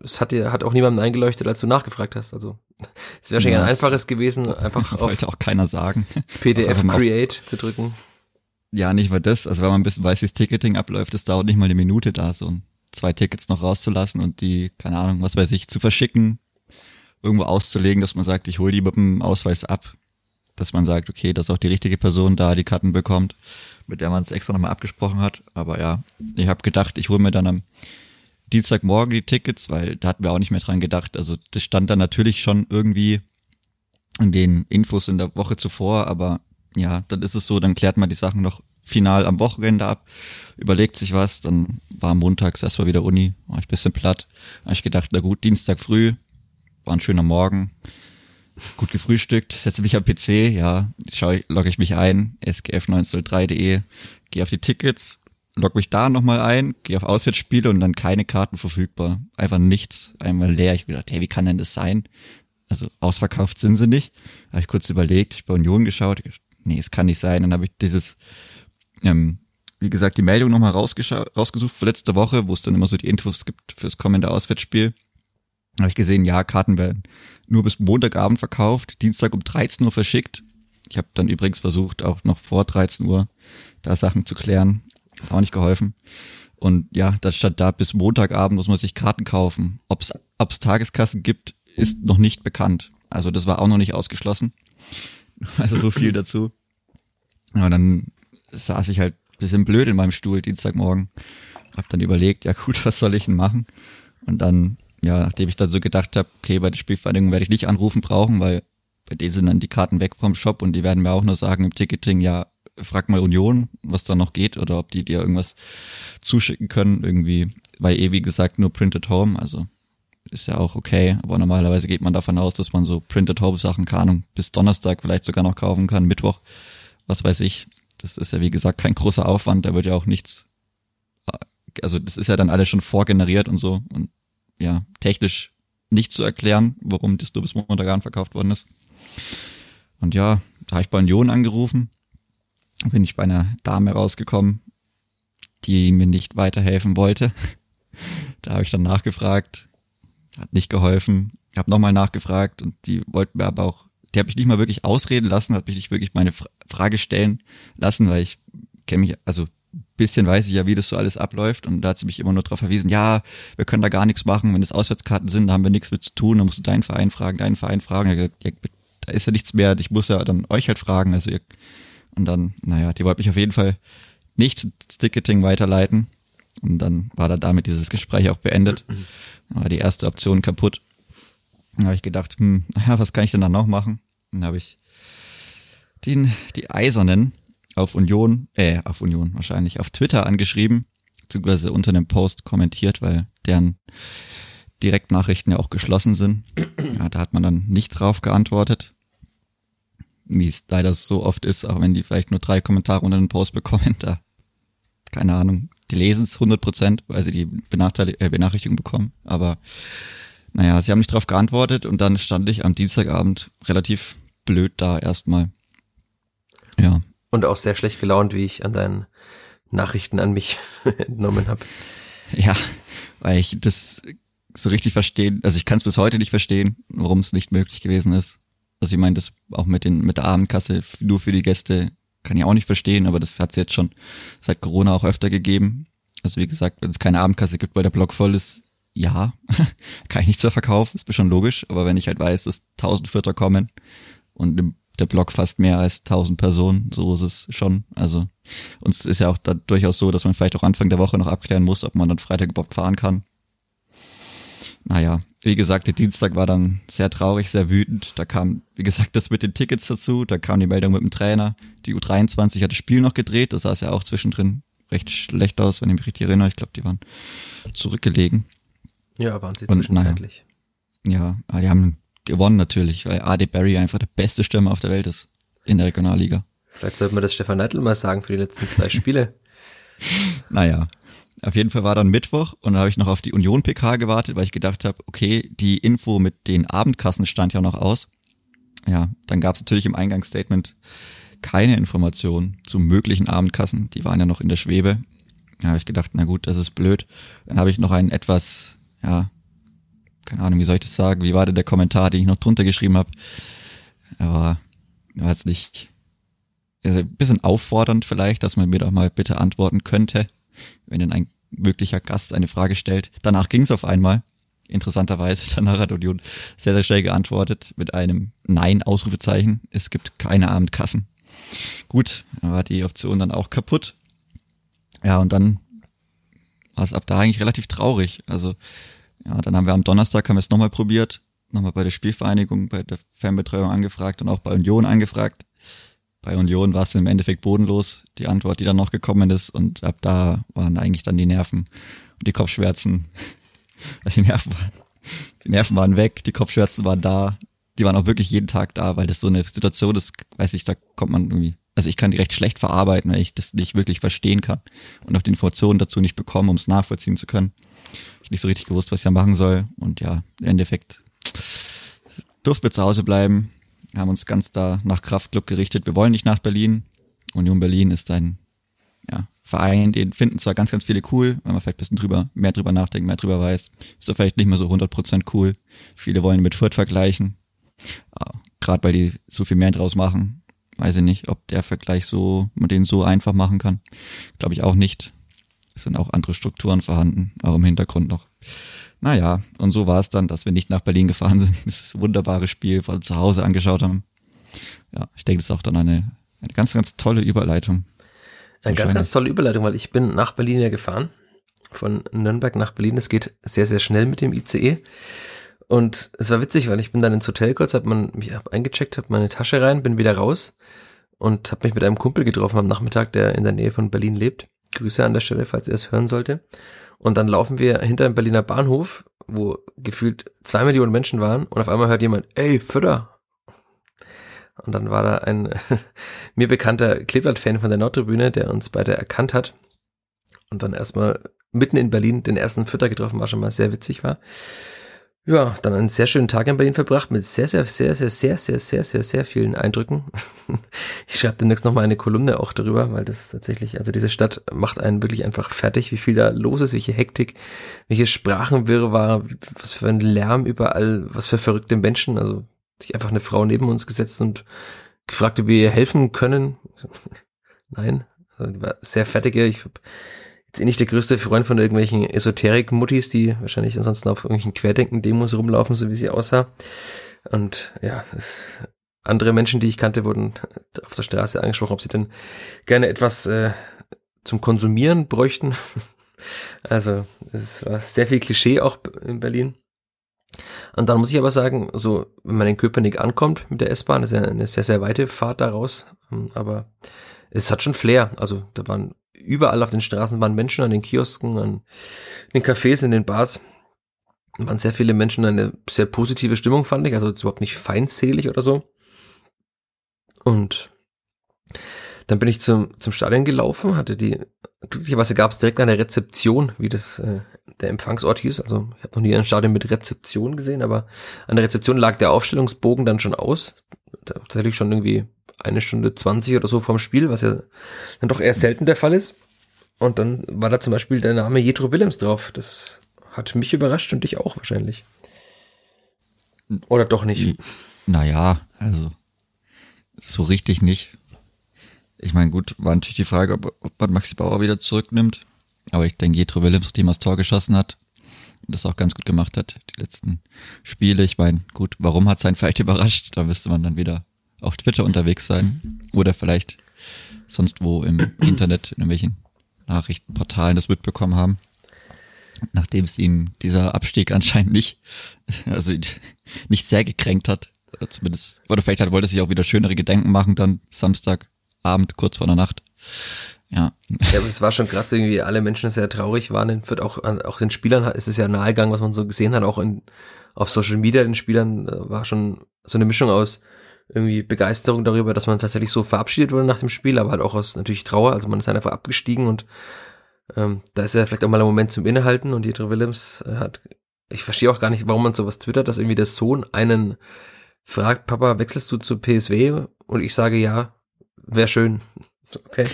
es hat dir hat auch niemandem eingeleuchtet, als du nachgefragt hast. Also es wäre schon ja, ein einfaches gewesen, einfach wollte auch keiner sagen. PDF Create zu drücken. Ja, nicht mal das. Also wenn man ein bisschen weiß, wie das Ticketing abläuft, es dauert nicht mal eine Minute da, so zwei Tickets noch rauszulassen und die, keine Ahnung, was weiß ich, zu verschicken, irgendwo auszulegen, dass man sagt, ich hole die mit dem Ausweis ab dass man sagt, okay, dass auch die richtige Person da die Karten bekommt, mit der man es extra nochmal abgesprochen hat. Aber ja, ich habe gedacht, ich hole mir dann am Dienstagmorgen die Tickets, weil da hatten wir auch nicht mehr dran gedacht. Also das stand dann natürlich schon irgendwie in den Infos in der Woche zuvor, aber ja, dann ist es so, dann klärt man die Sachen noch final am Wochenende ab, überlegt sich was, dann war montags erstmal wieder Uni, war ich bisschen platt. Habe ich gedacht, na gut, Dienstag früh, war ein schöner Morgen, gut gefrühstückt, setze mich am PC, ja, schaue, logge ich mich ein, sgf903.de, gehe auf die Tickets, logge mich da nochmal ein, gehe auf Auswärtsspiele und dann keine Karten verfügbar. Einfach nichts, einmal leer. Ich gedacht, hey, wie kann denn das sein? Also ausverkauft sind sie nicht. Habe ich kurz überlegt, ich bei Union geschaut, nee, es kann nicht sein. Dann habe ich dieses, ähm, wie gesagt, die Meldung nochmal rausgesucht für letzte Woche, wo es dann immer so die Infos gibt fürs kommende Auswärtsspiel. Habe ich gesehen, ja, Karten werden nur bis Montagabend verkauft, Dienstag um 13 Uhr verschickt. Ich habe dann übrigens versucht, auch noch vor 13 Uhr da Sachen zu klären. Hat auch nicht geholfen. Und ja, das stand da, bis Montagabend muss man sich Karten kaufen. Ob es Tageskassen gibt, ist noch nicht bekannt. Also das war auch noch nicht ausgeschlossen. Also so viel dazu. Aber dann saß ich halt bisschen blöd in meinem Stuhl Dienstagmorgen. Hab dann überlegt, ja gut, was soll ich denn machen? Und dann ja, nachdem ich dann so gedacht habe, okay, bei der Spielvereinigung werde ich nicht anrufen brauchen, weil bei denen sind dann die Karten weg vom Shop und die werden mir auch nur sagen im Ticketing, ja, frag mal Union, was da noch geht oder ob die dir irgendwas zuschicken können, irgendwie, weil eh wie gesagt nur Printed Home, also ist ja auch okay, aber normalerweise geht man davon aus, dass man so Printed Home Sachen, keine Ahnung, bis Donnerstag vielleicht sogar noch kaufen kann, Mittwoch, was weiß ich. Das ist ja wie gesagt kein großer Aufwand, da wird ja auch nichts, also das ist ja dann alles schon vorgeneriert und so und ja, technisch nicht zu erklären, warum das nur bis Montagabend verkauft worden ist. Und ja, da habe ich bei Union angerufen, bin ich bei einer Dame rausgekommen, die mir nicht weiterhelfen wollte. Da habe ich dann nachgefragt, hat nicht geholfen. Habe nochmal nachgefragt und die wollten mir aber auch, die habe ich nicht mal wirklich ausreden lassen, hat mich nicht wirklich meine Frage stellen lassen, weil ich kenne mich, also bisschen weiß ich ja, wie das so alles abläuft. Und da hat sie mich immer nur darauf verwiesen, ja, wir können da gar nichts machen, wenn es Auswärtskarten sind, da haben wir nichts mit zu tun, da musst du deinen Verein fragen, deinen Verein fragen, ja, da ist ja nichts mehr, ich muss ja dann euch halt fragen, also ihr, und dann, naja, die wollte mich auf jeden Fall nicht ins Ticketing weiterleiten. Und dann war da damit dieses Gespräch auch beendet, dann war die erste Option kaputt, dann habe ich gedacht, hm, naja, was kann ich denn da noch machen? Dann habe ich den, die Eisernen auf Union, äh, auf Union wahrscheinlich, auf Twitter angeschrieben, beziehungsweise unter einem Post kommentiert, weil deren Direktnachrichten ja auch geschlossen sind. Ja, da hat man dann nicht drauf geantwortet. Wie es leider so oft ist, auch wenn die vielleicht nur drei Kommentare unter einem Post bekommen, da, keine Ahnung, die lesen es 100 Prozent, weil sie die Benachteil äh, Benachrichtigung bekommen. Aber naja, sie haben nicht drauf geantwortet und dann stand ich am Dienstagabend relativ blöd da erstmal. Ja, und auch sehr schlecht gelaunt, wie ich an deinen Nachrichten an mich entnommen habe. Ja, weil ich das so richtig verstehen, also ich kann es bis heute nicht verstehen, warum es nicht möglich gewesen ist. Also ich meine, das auch mit den mit der Abendkasse nur für die Gäste kann ich auch nicht verstehen, aber das hat es jetzt schon seit Corona auch öfter gegeben. Also wie gesagt, wenn es keine Abendkasse gibt, weil der Block voll ist, ja, kann ich nichts mehr verkaufen, ist mir schon logisch. Aber wenn ich halt weiß, dass tausend Vierter kommen und im der Blog fast mehr als 1000 Personen, so ist es schon. Also uns ist ja auch da durchaus so, dass man vielleicht auch Anfang der Woche noch abklären muss, ob man dann Freitag überhaupt fahren kann. Naja, wie gesagt, der Dienstag war dann sehr traurig, sehr wütend. Da kam, wie gesagt, das mit den Tickets dazu. Da kam die Meldung mit dem Trainer. Die U23 hat das Spiel noch gedreht. Das sah es ja auch zwischendrin recht schlecht aus, wenn ich mich richtig erinnere. Ich glaube, die waren zurückgelegen. Ja, waren sie zwischenzeitlich. Und, naja, ja, die haben gewonnen natürlich, weil AD Barry einfach der beste Stürmer auf der Welt ist in der Regionalliga. Vielleicht sollte man das Stefan Neidl mal sagen für die letzten zwei Spiele. naja, auf jeden Fall war dann Mittwoch und da habe ich noch auf die Union PK gewartet, weil ich gedacht habe, okay, die Info mit den Abendkassen stand ja noch aus. Ja, dann gab es natürlich im Eingangsstatement keine Information zu möglichen Abendkassen. Die waren ja noch in der Schwebe. Da habe ich gedacht, na gut, das ist blöd. Dann habe ich noch einen etwas, ja, keine Ahnung, wie soll ich das sagen? Wie war denn der Kommentar, den ich noch drunter geschrieben habe? Aber war jetzt nicht also ein bisschen auffordernd vielleicht, dass man mir doch mal bitte antworten könnte, wenn denn ein möglicher Gast eine Frage stellt. Danach ging es auf einmal. Interessanterweise, danach hat Union sehr, sehr schnell geantwortet mit einem Nein-Ausrufezeichen. Es gibt keine Abendkassen. Gut, war die Option dann auch kaputt. Ja, und dann war es ab da eigentlich relativ traurig. Also ja, dann haben wir am Donnerstag haben wir es nochmal probiert, nochmal bei der Spielvereinigung, bei der Fernbetreuung angefragt und auch bei Union angefragt. Bei Union war es im Endeffekt bodenlos, die Antwort, die dann noch gekommen ist und ab da waren eigentlich dann die Nerven und die Kopfschmerzen. Also die Nerven waren, die Nerven waren weg, die Kopfschmerzen waren da, die waren auch wirklich jeden Tag da, weil das so eine Situation ist, weiß ich, da kommt man irgendwie, also ich kann die recht schlecht verarbeiten, weil ich das nicht wirklich verstehen kann und auch die Informationen dazu nicht bekommen, um es nachvollziehen zu können ich nicht so richtig gewusst, was ich da machen soll. Und ja, im Endeffekt durften wir zu Hause bleiben, haben uns ganz da nach Kraftclub gerichtet. Wir wollen nicht nach Berlin. Union Berlin ist ein ja, Verein, den finden zwar ganz, ganz viele cool, wenn man vielleicht ein bisschen drüber, mehr drüber nachdenkt, mehr drüber weiß. Ist doch vielleicht nicht mehr so 100% cool. Viele wollen mit Fürth vergleichen. Ja, Gerade weil die so viel mehr draus machen. Weiß ich nicht, ob der Vergleich so, man den so einfach machen kann. Glaube ich auch nicht. Es sind auch andere Strukturen vorhanden, auch im Hintergrund noch. Naja, und so war es dann, dass wir nicht nach Berlin gefahren sind. Das wunderbares Spiel von zu Hause angeschaut haben. Ja, ich denke, das ist auch dann eine, eine ganz, ganz tolle Überleitung. Eine ganz, ganz tolle Überleitung, weil ich bin nach Berlin ja gefahren von Nürnberg nach Berlin. Es geht sehr, sehr schnell mit dem ICE. Und es war witzig, weil ich bin dann ins Hotel kurz, hab mich hab eingecheckt, hab meine Tasche rein, bin wieder raus und hab mich mit einem Kumpel getroffen am Nachmittag, der in der Nähe von Berlin lebt. Grüße an der Stelle, falls er es hören sollte. Und dann laufen wir hinter dem Berliner Bahnhof, wo gefühlt zwei Millionen Menschen waren und auf einmal hört jemand, ey, Fütter. Und dann war da ein mir bekannter Kleeblatt-Fan von der Nordtribüne, der uns beide erkannt hat und dann erstmal mitten in Berlin den ersten Fütter getroffen war, schon mal sehr witzig war. Ja, dann einen sehr schönen Tag in Berlin verbracht mit sehr, sehr, sehr, sehr, sehr, sehr, sehr, sehr, sehr vielen Eindrücken. Ich schreibe demnächst nochmal eine Kolumne auch darüber, weil das tatsächlich, also diese Stadt macht einen wirklich einfach fertig, wie viel da los ist, welche Hektik, welche Sprachenwirrwarr, was für ein Lärm überall, was für verrückte Menschen, also sich einfach eine Frau neben uns gesetzt und gefragt, ob wir ihr helfen können. Nein, also sehr fertige, ich nicht der größte Freund von irgendwelchen Esoterik-Muttis, die wahrscheinlich ansonsten auf irgendwelchen Querdenken-Demos rumlaufen, so wie sie aussah. Und ja, andere Menschen, die ich kannte, wurden auf der Straße angesprochen, ob sie denn gerne etwas äh, zum Konsumieren bräuchten. Also es war sehr viel Klischee auch in Berlin. Und dann muss ich aber sagen, so wenn man in Köpenick ankommt mit der S-Bahn, ist ja eine sehr, sehr weite Fahrt daraus, aber es hat schon Flair. Also da waren überall auf den Straßen waren Menschen, an den Kiosken, an den Cafés, in den Bars. Da waren sehr viele Menschen, eine sehr positive Stimmung, fand ich. Also überhaupt nicht feindselig oder so. Und dann bin ich zum, zum Stadion gelaufen, hatte die, glücklicherweise gab es direkt eine Rezeption, wie das äh, der Empfangsort hieß. Also ich habe noch nie ein Stadion mit Rezeption gesehen, aber an der Rezeption lag der Aufstellungsbogen dann schon aus. Tatsächlich schon irgendwie eine Stunde zwanzig oder so vorm Spiel, was ja dann doch eher selten der Fall ist. Und dann war da zum Beispiel der Name Jetro Willems drauf. Das hat mich überrascht und dich auch wahrscheinlich. Oder doch nicht? Naja, also so richtig nicht. Ich meine, gut, war natürlich die Frage, ob, ob man Maxi Bauer wieder zurücknimmt. Aber ich denke, Jetro Willems, nachdem er das Tor geschossen hat, und das auch ganz gut gemacht hat, die letzten Spiele. Ich meine, gut, warum hat sein vielleicht überrascht? Da müsste man dann wieder auf Twitter unterwegs sein oder vielleicht sonst wo im Internet, in irgendwelchen Nachrichtenportalen das mitbekommen haben. Nachdem es ihn dieser Abstieg anscheinend nicht, also nicht sehr gekränkt hat. Oder zumindest, oder vielleicht hat, wollte er sich auch wieder schönere Gedenken machen, dann Samstagabend, kurz vor der Nacht. Ja. Ja, aber es war schon krass, irgendwie alle Menschen sehr traurig waren. Wird auch, auch den Spielern ist es ja nahegegangen, was man so gesehen hat, auch in, auf Social Media den Spielern äh, war schon so eine Mischung aus irgendwie Begeisterung darüber, dass man tatsächlich so verabschiedet wurde nach dem Spiel, aber halt auch aus natürlich Trauer. Also man ist einfach abgestiegen und ähm, da ist ja vielleicht auch mal ein Moment zum Innehalten und Jedro Willems äh, hat, ich verstehe auch gar nicht, warum man sowas twittert, dass irgendwie der Sohn einen fragt, Papa, wechselst du zu PSW? Und ich sage ja, wäre schön. Okay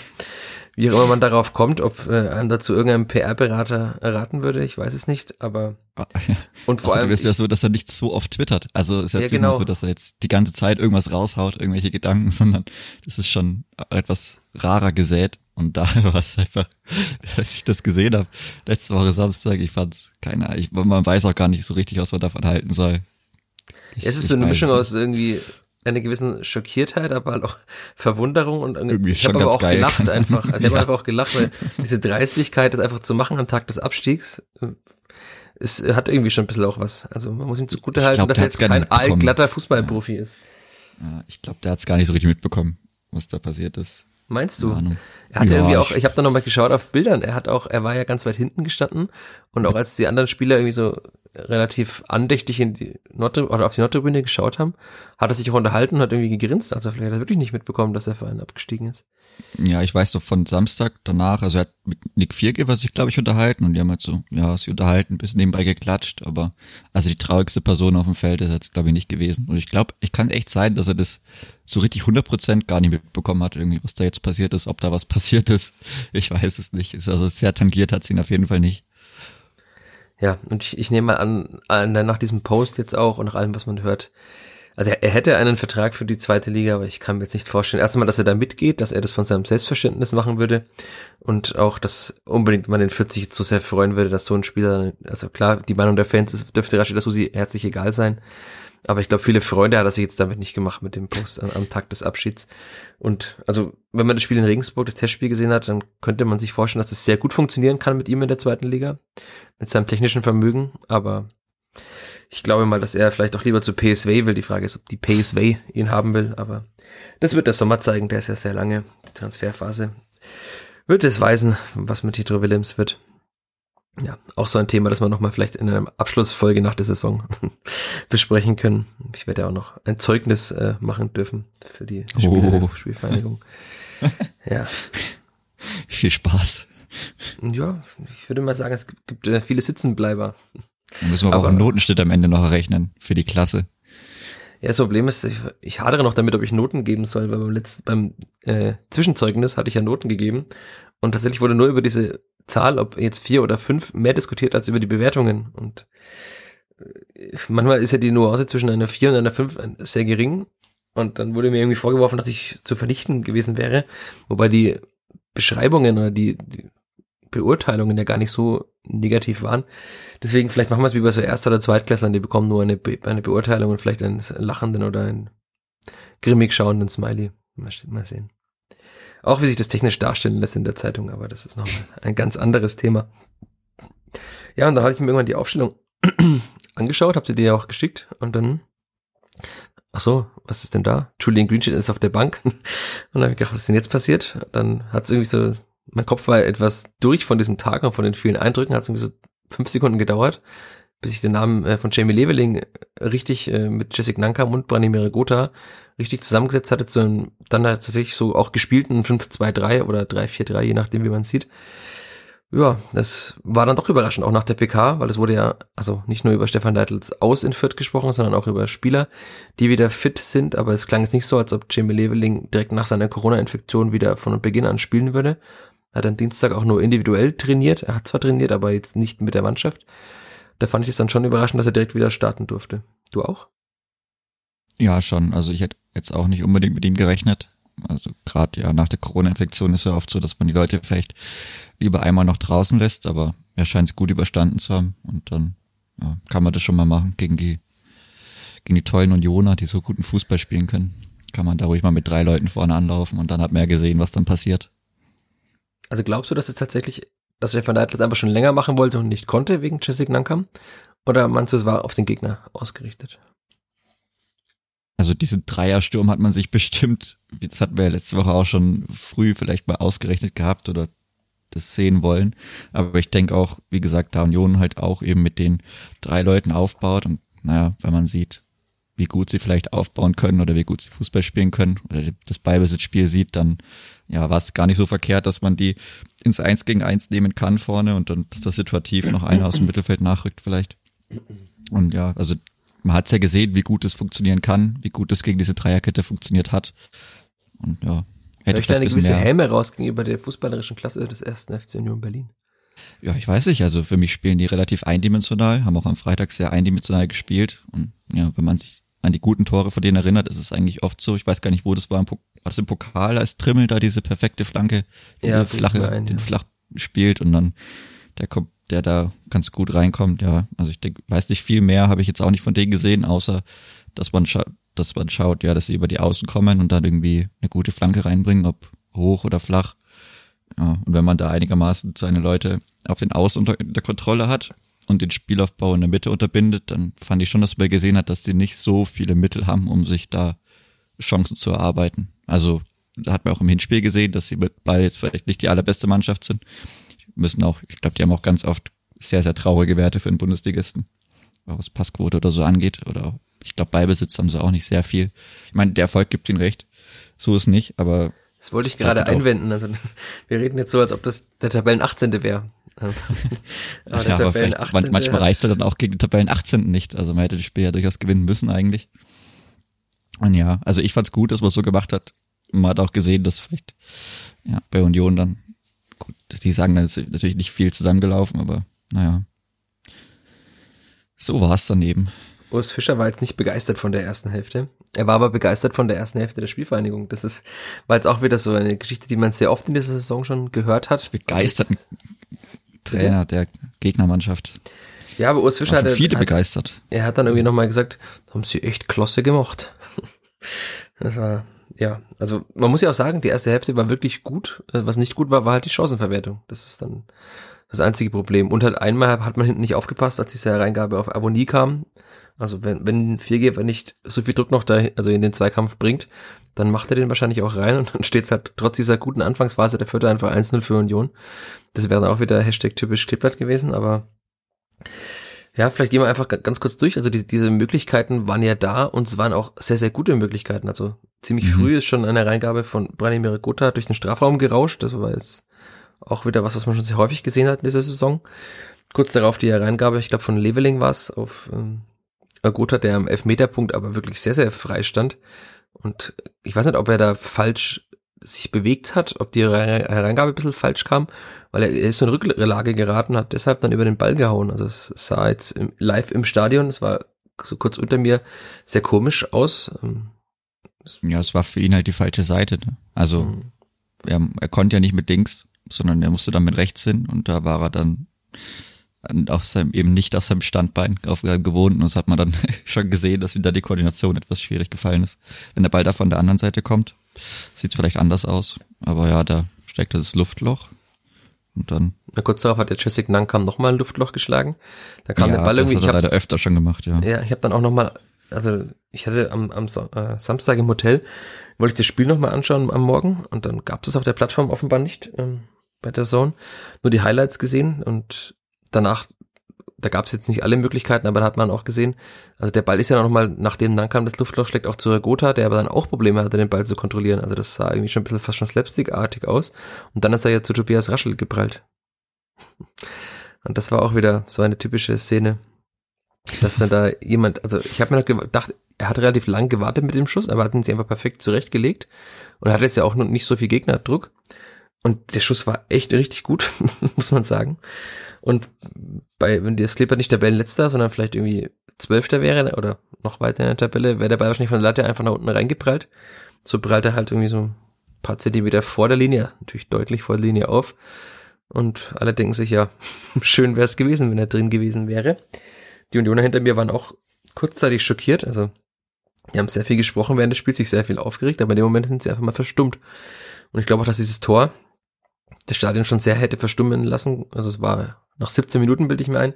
wie auch immer man darauf kommt, ob äh, einem dazu irgendein PR-Berater erraten würde, ich weiß es nicht, aber ah, und vor also, allem ist ja so, dass er nicht so oft twittert. Also ist jetzt ja, genau. so, dass er jetzt die ganze Zeit irgendwas raushaut, irgendwelche Gedanken, sondern das ist schon etwas rarer gesät. Und da war es einfach, als ich das gesehen habe, letzte Woche Samstag, ich fand's keine Ahnung, man weiß auch gar nicht so richtig, was man davon halten soll. Ich, es ist so eine Mischung aus irgendwie eine gewissen Schockiertheit, aber halt auch Verwunderung und irgendwie ich habe aber auch geil gelacht einfach. Also ich habe einfach auch gelacht, weil diese Dreistigkeit, das einfach zu machen am Tag des Abstiegs, es hat irgendwie schon ein bisschen auch was. Also man muss ihm zugute halten, dass er jetzt kein allglatter Fußballprofi ja. ist. Ja, ich glaube, der hat es gar nicht so richtig mitbekommen, was da passiert ist. Meinst du? Er hat ja, irgendwie auch, ich habe da nochmal geschaut auf Bildern, er hat auch, er war ja ganz weit hinten gestanden und auch als die anderen Spieler irgendwie so relativ andächtig in die Nord oder auf die Nordtribüne geschaut haben, hat er sich auch unterhalten und hat irgendwie gegrinst. Also vielleicht hat er wirklich nicht mitbekommen, dass der Verein abgestiegen ist. Ja, ich weiß doch von Samstag danach, also er hat mit Nick Viergeber sich, glaube ich, unterhalten und die haben halt so, ja, sie unterhalten, bis nebenbei geklatscht, aber also die traurigste Person auf dem Feld ist jetzt, glaube ich, nicht gewesen. Und ich glaube, ich kann echt sein, dass er das so richtig 100% gar nicht mitbekommen hat, irgendwie, was da jetzt passiert ist, ob da was passiert ist. Ich weiß es nicht. Ist also sehr tangiert hat sie ihn auf jeden Fall nicht. Ja, und ich, ich nehme mal an, an, nach diesem Post jetzt auch und nach allem, was man hört, also er, er hätte einen Vertrag für die zweite Liga, aber ich kann mir jetzt nicht vorstellen. Erstmal, dass er da mitgeht, dass er das von seinem Selbstverständnis machen würde und auch, dass unbedingt man den 40 zu sehr freuen würde, dass so ein Spieler, also klar, die Meinung der Fans ist, dürfte Rashida Susi herzlich egal sein, Aber ich glaube, viele Freunde hat er sich jetzt damit nicht gemacht mit dem Post am, am Tag des Abschieds. Und also, wenn man das Spiel in Regensburg, das Testspiel gesehen hat, dann könnte man sich vorstellen, dass es das sehr gut funktionieren kann mit ihm in der zweiten Liga. Mit seinem technischen Vermögen. Aber ich glaube mal, dass er vielleicht auch lieber zu PSV will. Die Frage ist, ob die PSV ihn haben will. Aber das wird der Sommer zeigen. Der ist ja sehr lange, die Transferphase. Wird es weisen, was mit Tito Willems wird ja, auch so ein Thema, das wir nochmal vielleicht in einer Abschlussfolge nach der Saison besprechen können. Ich werde ja auch noch ein Zeugnis äh, machen dürfen für die Spiele, oh. Spielvereinigung. ja. Viel Spaß. Ja, ich würde mal sagen, es gibt, äh, viele Sitzenbleiber. Da müssen wir aber auch einen Notenschnitt am Ende noch errechnen für die Klasse. Ja, das Problem ist, ich, ich hadere noch damit, ob ich Noten geben soll, weil beim letzten, beim äh, Zwischenzeugnis hatte ich ja Noten gegeben und tatsächlich wurde nur über diese Zahl, ob jetzt vier oder fünf, mehr diskutiert als über die Bewertungen. Und äh, manchmal ist ja die Nuance zwischen einer vier und einer fünf sehr gering. Und dann wurde mir irgendwie vorgeworfen, dass ich zu vernichten gewesen wäre. Wobei die Beschreibungen oder die, die Beurteilungen ja gar nicht so negativ waren. Deswegen vielleicht machen wir es wie bei so Erster- oder Zweitklässlern, die bekommen nur eine, Be eine Beurteilung und vielleicht einen lachenden oder einen grimmig schauenden Smiley. Mal sehen. Auch wie sich das technisch darstellen lässt in der Zeitung, aber das ist nochmal ein ganz anderes Thema. Ja, und dann hatte ich mir irgendwann die Aufstellung angeschaut, habt ihr die ja auch geschickt und dann, ach so, was ist denn da? Julian Greenshit ist auf der Bank und dann habe ich gedacht, was ist denn jetzt passiert? Dann hat es irgendwie so, mein Kopf war etwas durch von diesem Tag und von den vielen Eindrücken, hat es irgendwie so fünf Sekunden gedauert, bis ich den Namen äh, von Jamie Leveling richtig äh, mit Jessica Nankam und Branimir Gotha richtig zusammengesetzt hatte, zu einem dann tatsächlich so auch gespielten 5-2-3 oder 3-4-3, je nachdem, wie man sieht. Ja, das war dann doch überraschend, auch nach der PK, weil es wurde ja, also nicht nur über Stefan Leitels aus in Fürth gesprochen, sondern auch über Spieler, die wieder fit sind, aber es klang jetzt nicht so, als ob Jamie Leveling direkt nach seiner Corona-Infektion wieder von Beginn an spielen würde. Er hat am Dienstag auch nur individuell trainiert, er hat zwar trainiert, aber jetzt nicht mit der Mannschaft. Da fand ich es dann schon überraschend, dass er direkt wieder starten durfte. Du auch? Ja, schon. Also ich hätte jetzt auch nicht unbedingt mit ihm gerechnet. Also gerade ja nach der Corona-Infektion ist ja oft so, dass man die Leute vielleicht lieber einmal noch draußen lässt, aber er scheint es gut überstanden zu haben und dann ja, kann man das schon mal machen gegen die gegen die tollen Unioner, die so guten Fußball spielen können. Kann man da ruhig mal mit drei Leuten vorne anlaufen und dann hat man ja gesehen, was dann passiert. Also glaubst du, dass es tatsächlich, dass Stefan Neidl das einfach schon länger machen wollte und nicht konnte wegen Jessica Nankam? Oder meinst du, es war auf den Gegner ausgerichtet? Also diesen Dreiersturm hat man sich bestimmt, das hatten wir ja letzte Woche auch schon früh vielleicht mal ausgerechnet gehabt oder das sehen wollen. Aber ich denke auch, wie gesagt, da Union halt auch eben mit den drei Leuten aufbaut und naja, wenn man sieht, wie gut sie vielleicht aufbauen können oder wie gut sie Fußball spielen können oder das Ballbesitzspiel sieht, dann ja, war es gar nicht so verkehrt, dass man die ins Eins gegen Eins nehmen kann vorne und dann, dass das situativ noch einer aus dem Mittelfeld nachrückt vielleicht. Und ja, also man hat ja gesehen, wie gut es funktionieren kann, wie gut es gegen diese Dreierkette funktioniert hat. Und ja, hätte ich eine gewisse. Häme raus gegenüber der fußballerischen Klasse des ersten FC Union Berlin. Ja, ich weiß nicht. Also für mich spielen die relativ eindimensional, haben auch am Freitag sehr eindimensional gespielt. Und ja, wenn man sich an die guten Tore von denen erinnert, ist es eigentlich oft so. Ich weiß gar nicht, wo das war. War das im Pokal, als Trimmel da diese perfekte Flanke, diese ja, flache, ein, den ja. flach spielt und dann der kommt der da ganz gut reinkommt. Ja, also ich denke, weiß nicht viel mehr habe ich jetzt auch nicht von denen gesehen, außer dass man schaut, dass man schaut, ja, dass sie über die Außen kommen und dann irgendwie eine gute Flanke reinbringen, ob hoch oder flach. Ja, und wenn man da einigermaßen seine Leute auf den Außen unter der Kontrolle hat und den Spielaufbau in der Mitte unterbindet, dann fand ich schon, dass man gesehen hat, dass sie nicht so viele Mittel haben, um sich da Chancen zu erarbeiten. Also da hat man auch im Hinspiel gesehen, dass sie mit Ball jetzt vielleicht nicht die allerbeste Mannschaft sind, müssen auch, ich glaube, die haben auch ganz oft sehr, sehr traurige Werte für einen Bundesligisten, was Passquote oder so angeht. Oder ich glaube, Beibesitz haben sie auch nicht sehr viel. Ich meine, der Erfolg gibt ihnen recht. So ist nicht, aber. Das wollte ich gerade einwenden. Also wir reden jetzt so, als ob das der Tabellen 18. wäre. aber ja, aber vielleicht, 18. manchmal reicht es dann auch gegen die Tabellen 18. nicht. Also man hätte das Spiel ja durchaus gewinnen müssen eigentlich. Und ja, also ich fand's gut, dass man es so gemacht hat. Man hat auch gesehen, dass vielleicht ja, bei Union dann gut, die sagen, dann ist natürlich nicht viel zusammengelaufen, aber naja. So war es daneben. Urs Fischer war jetzt nicht begeistert von der ersten Hälfte. Er war aber begeistert von der ersten Hälfte der Spielvereinigung. Das ist, war jetzt auch wieder so eine Geschichte, die man sehr oft in dieser Saison schon gehört hat. Begeisterten Trainer der Gegnermannschaft. Ja, aber Urs Fischer hat viele hat, begeistert. Er hat dann irgendwie nochmal gesagt, haben sie echt klasse gemacht. Das war, ja, also man muss ja auch sagen, die erste Hälfte war wirklich gut. Äh, was nicht gut war, war halt die Chancenverwertung. Das ist dann das einzige Problem. Und halt einmal hat man hinten nicht aufgepasst, als diese Reingabe auf Abonnie kam. Also wenn, wenn Viergeber nicht so viel Druck noch da, also in den Zweikampf bringt, dann macht er den wahrscheinlich auch rein und dann steht es halt trotz dieser guten Anfangsphase der Vierte einfach 1-0 für Union. Das wäre dann auch wieder Hashtag typisch Kleeblatt gewesen, aber ja, vielleicht gehen wir einfach ganz kurz durch. Also die, diese Möglichkeiten waren ja da und es waren auch sehr, sehr gute Möglichkeiten. Also ziemlich mhm. früh ist schon eine Reingabe von Branimir Gotha durch den Strafraum gerauscht. Das war jetzt auch wieder was, was man schon sehr häufig gesehen hat in dieser Saison. Kurz darauf die Reingabe, ich glaube von Leveling war es, auf ähm, Gotha, der am Elfmeterpunkt aber wirklich sehr, sehr frei stand. Und ich weiß nicht, ob er da falsch sich bewegt hat, ob die Hereingabe ein bisschen falsch kam, weil er, ist so in Rücklage geraten, hat deshalb dann über den Ball gehauen. Also es sah jetzt live im Stadion, es war so kurz unter mir sehr komisch aus. Ähm, ja, es war für ihn halt die falsche Seite. Ne? Also mhm. er, er konnte ja nicht mit Dings, sondern er musste dann mit rechts hin und da war er dann auf seinem, eben nicht auf seinem Standbein auf gewohnt und das hat man dann schon gesehen, dass wieder die Koordination etwas schwierig gefallen ist. Wenn der Ball da von der anderen Seite kommt, sieht es vielleicht anders aus, aber ja, da steckt das Luftloch und dann. Na, kurz darauf hat der Jessica Nankam nochmal ein Luftloch geschlagen. Da kam ja, der Ball irgendwie. Das hat er leider öfter schon gemacht, ja. Ja, ich habe dann auch nochmal, also ich hatte am, am äh, Samstag im Hotel, wollte ich das Spiel nochmal anschauen am Morgen und dann gab es auf der Plattform offenbar nicht ähm, bei der Zone. Nur die Highlights gesehen und danach, da gab es jetzt nicht alle Möglichkeiten, aber da hat man auch gesehen, also der Ball ist ja noch mal, nachdem Nankam das Luftloch schlägt, auch zu Gotha, der aber dann auch Probleme hatte, den Ball zu kontrollieren. Also das sah irgendwie schon ein bisschen fast schon slapstickartig aus. Und dann ist er ja zu Tobias Raschel geprallt. Und das war auch wieder so eine typische Szene, dass dann da jemand, also ich habe mir noch gedacht, er hat relativ lang gewartet mit dem Schuss, aber hat ihn sich einfach perfekt zurechtgelegt und hat jetzt ja auch noch nicht so viel Gegnerdruck. Und der Schuss war echt richtig gut, muss man sagen. Und bei, wenn das Clipper nicht Tabellenletzter, sondern vielleicht irgendwie Zwölfter wäre oder noch weiter in der Tabelle, wäre der Ball wahrscheinlich von der Latte einfach nach unten reingeprallt. So prallt er halt irgendwie so ein paar Zentimeter vor der Linie, natürlich deutlich vor der Linie auf. Und alle denken sich ja, schön wäre es gewesen, wenn er drin gewesen wäre. Die Unioner hinter mir waren auch kurzzeitig schockiert. Also, die haben sehr viel gesprochen während des Spiels, sich sehr viel aufgeregt, aber in dem Moment sind sie einfach mal verstummt. Und ich glaube auch, dass dieses Tor das Stadion schon sehr hätte verstummen lassen. Also es war nach 17 Minuten, bilde ich mir ein.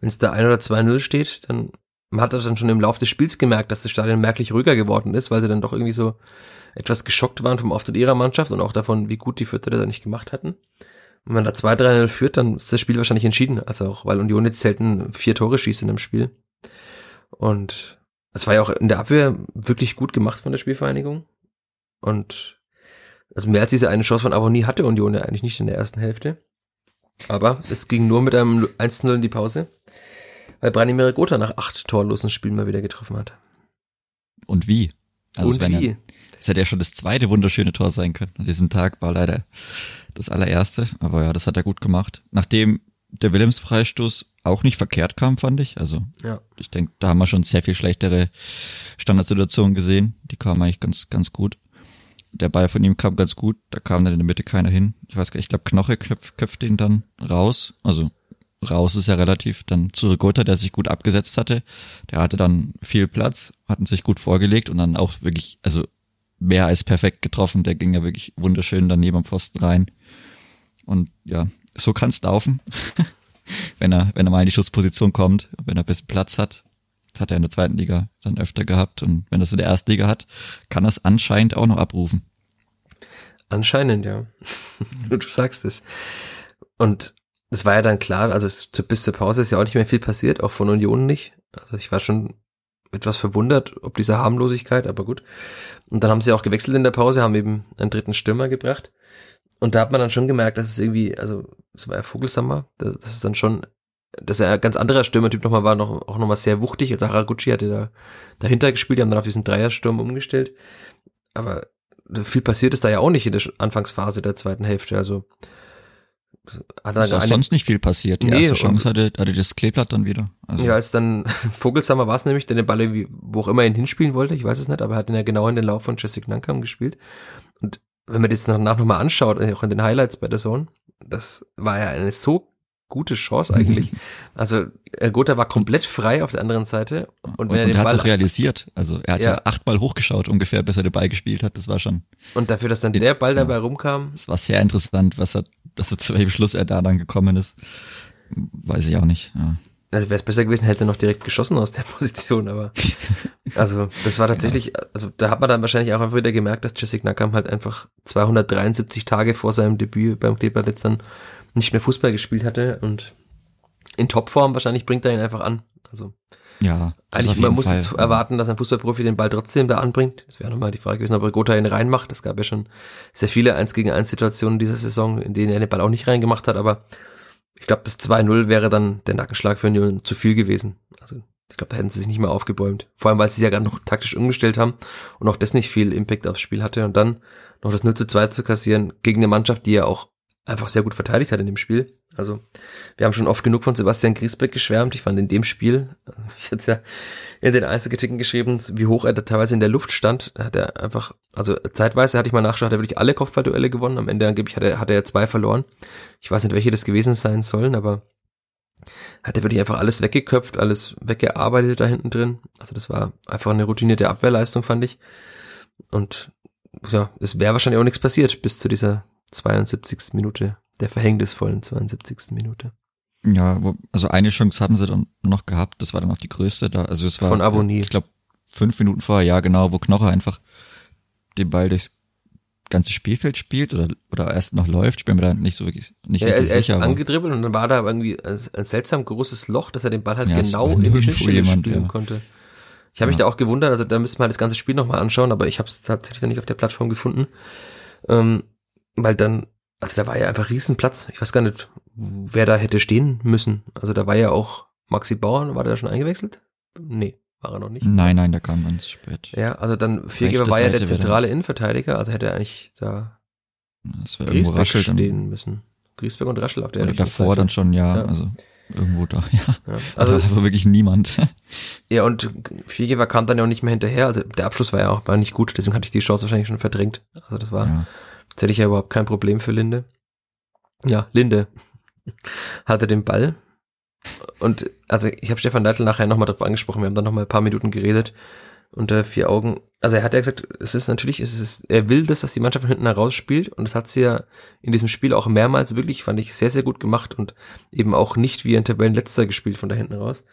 Wenn es da 1 oder 2-0 steht, dann man hat das dann schon im Laufe des Spiels gemerkt, dass das Stadion merklich ruhiger geworden ist, weil sie dann doch irgendwie so etwas geschockt waren vom Auftritt ihrer Mannschaft und auch davon, wie gut die Vierter da nicht gemacht hatten. wenn man da 2-3-0 führt, dann ist das Spiel wahrscheinlich entschieden. Also auch, weil Union jetzt selten vier Tore schießt in einem Spiel. Und es war ja auch in der Abwehr wirklich gut gemacht von der Spielvereinigung. Und also mehr als diese eine Chance von Avonie hatte Union ja eigentlich nicht in der ersten Hälfte. Aber es ging nur mit einem 1-0 in die Pause, weil Branimir Gotha nach acht torlosen Spielen mal wieder getroffen hat. Und wie? Also Und wie? Ja, das hätte ja schon das zweite wunderschöne Tor sein können. An diesem Tag war leider das allererste, aber ja, das hat er gut gemacht. Nachdem der Willems-Freistoß auch nicht verkehrt kam, fand ich. Also ja. ich denke, da haben wir schon sehr viel schlechtere Standardsituationen gesehen. Die kamen eigentlich ganz, ganz gut der Ball von ihm kam ganz gut, da kam dann in der Mitte keiner hin. Ich weiß gar nicht, ich glaube Knoche köpft, köpft ihn dann raus. Also raus ist ja relativ. Dann zu Rigotta, der sich gut abgesetzt hatte. Der hatte dann viel Platz, hatten sich gut vorgelegt und dann auch wirklich, also mehr als perfekt getroffen. Der ging ja wirklich wunderschön daneben am Pfosten rein. Und ja, so kann's laufen. wenn er, wenn er mal in die Schussposition kommt, wenn er ein bisschen Platz hat. Hat er in der zweiten Liga dann öfter gehabt. Und wenn er es in der ersten Liga hat, kann er es anscheinend auch noch abrufen. Anscheinend, ja. du sagst es. Und es war ja dann klar, also es, bis zur Pause ist ja auch nicht mehr viel passiert, auch von Union nicht. Also ich war schon etwas verwundert, ob dieser Harmlosigkeit, aber gut. Und dann haben sie auch gewechselt in der Pause, haben eben einen dritten Stürmer gebracht. Und da hat man dann schon gemerkt, dass es irgendwie, also es war ja Vogelsammer, das, das ist dann schon dass er ein ganz anderer Stürmertyp nochmal war, noch, auch nochmal sehr wuchtig. Also Haraguchi hatte da dahinter gespielt, die haben dann auf diesen Dreiersturm umgestellt. Aber viel passiert ist da ja auch nicht in der Anfangsphase der zweiten Hälfte. Also hat er ist auch sonst nicht viel passiert. Die nee, erste Chance hatte, hatte das Kleeblatt dann wieder. Also. Ja, als dann Vogelsammer war es nämlich, der den Ball irgendwie, wo auch immer ihn hinspielen wollte, ich weiß es nicht, aber er hat ihn ja genau in den Lauf von Jessica Nankam gespielt. Und wenn man das danach nochmal anschaut, auch in den Highlights bei der Zone, das war ja eine so gute Chance eigentlich. Also äh, Gotha war komplett frei auf der anderen Seite. Und, und wenn er den und er hat es auch realisiert. Also er hat ja. ja achtmal hochgeschaut ungefähr, bis er den Ball gespielt hat. Das war schon. Und dafür, dass dann der Ball dabei ja. rumkam. Es war sehr interessant, was er, dass er zu welchem Schluss er da dann gekommen ist. Weiß ich auch nicht. Ja. Also wäre es besser gewesen, hätte er noch direkt geschossen aus der Position, aber also das war tatsächlich, also da hat man dann wahrscheinlich auch einfach wieder gemerkt, dass Jessic Nakam halt einfach 273 Tage vor seinem Debüt beim Kleber jetzt dann nicht mehr Fußball gespielt hatte und in Topform wahrscheinlich bringt er ihn einfach an. Also ja, eigentlich man muss Fall. jetzt erwarten, dass ein Fußballprofi den Ball trotzdem da anbringt. Das wäre nochmal die Frage gewesen, ob er Gotha ihn reinmacht. Es gab ja schon sehr viele 1 gegen 1 Situationen dieser Saison, in denen er den Ball auch nicht reingemacht hat, aber ich glaube, das 2-0 wäre dann der Nackenschlag für Union zu viel gewesen. Also ich glaube, da hätten sie sich nicht mehr aufgebäumt. Vor allem, weil sie ja gerade noch taktisch umgestellt haben und auch das nicht viel Impact aufs Spiel hatte und dann noch das 0 zu 2 zu kassieren gegen eine Mannschaft, die ja auch einfach sehr gut verteidigt hat in dem Spiel. Also wir haben schon oft genug von Sebastian Griesbeck geschwärmt. Ich fand in dem Spiel, ich hatte ja in den Einzelkritiken geschrieben, wie hoch er da teilweise in der Luft stand. Hat er einfach, also zeitweise hatte ich mal nachgeschaut, hat er wirklich alle Kopfballduelle gewonnen. Am Ende angeblich hat er, hat er zwei verloren. Ich weiß nicht, welche das gewesen sein sollen, aber hat er wirklich einfach alles weggeköpft, alles weggearbeitet da hinten drin. Also das war einfach eine routinierte Abwehrleistung, fand ich. Und ja, es wäre wahrscheinlich auch nichts passiert bis zu dieser 72. Minute, der verhängnisvollen 72. Minute. Ja, wo, also eine Chance haben sie dann noch gehabt, das war dann auch die größte da. Also es war von Abonnie. Ich glaube fünf Minuten vorher, ja genau, wo Knoche einfach den Ball durchs ganze Spielfeld spielt oder oder erst noch läuft. Ich bin mir da nicht so wirklich nicht ja, wirklich er, er sicher. Ist angedribbelt und dann war da irgendwie ein, ein, seltsam großes Loch, dass er den Ball halt ja, genau in die Schnittstelle spielen ja. konnte. Ich habe ja. mich da auch gewundert, also da müsste man halt das ganze Spiel nochmal anschauen, aber ich habe es tatsächlich dann nicht auf der Plattform gefunden. Ähm, weil dann, also da war ja einfach Riesenplatz. Ich weiß gar nicht, wer da hätte stehen müssen. Also da war ja auch Maxi Bauer, war der schon eingewechselt? Nee, war er noch nicht. Nein, nein, der kam ganz spät. Ja, also dann Viergeber war ja der zentrale Innenverteidiger, also hätte er eigentlich da Griesbeck stehen müssen. Griesbeck und Raschel auf der Oder davor Seite. dann schon, ja, ja, also irgendwo da, ja. ja also, da war wirklich niemand. ja, und Viergeber kam dann ja auch nicht mehr hinterher, also der Abschluss war ja auch war nicht gut, deswegen hatte ich die Chance wahrscheinlich schon verdrängt. Also das war ja. Jetzt hätte ich ja überhaupt kein Problem für Linde. Ja, Linde hatte den Ball. Und also ich habe Stefan Leitl nachher nochmal drauf angesprochen, wir haben dann nochmal ein paar Minuten geredet unter vier Augen. Also er hat ja gesagt, es ist natürlich, es ist, er will das, dass die Mannschaft von hinten heraus spielt und das hat sie ja in diesem Spiel auch mehrmals wirklich, fand ich, sehr, sehr gut gemacht und eben auch nicht wie ein Tabellenletzter gespielt von da hinten raus.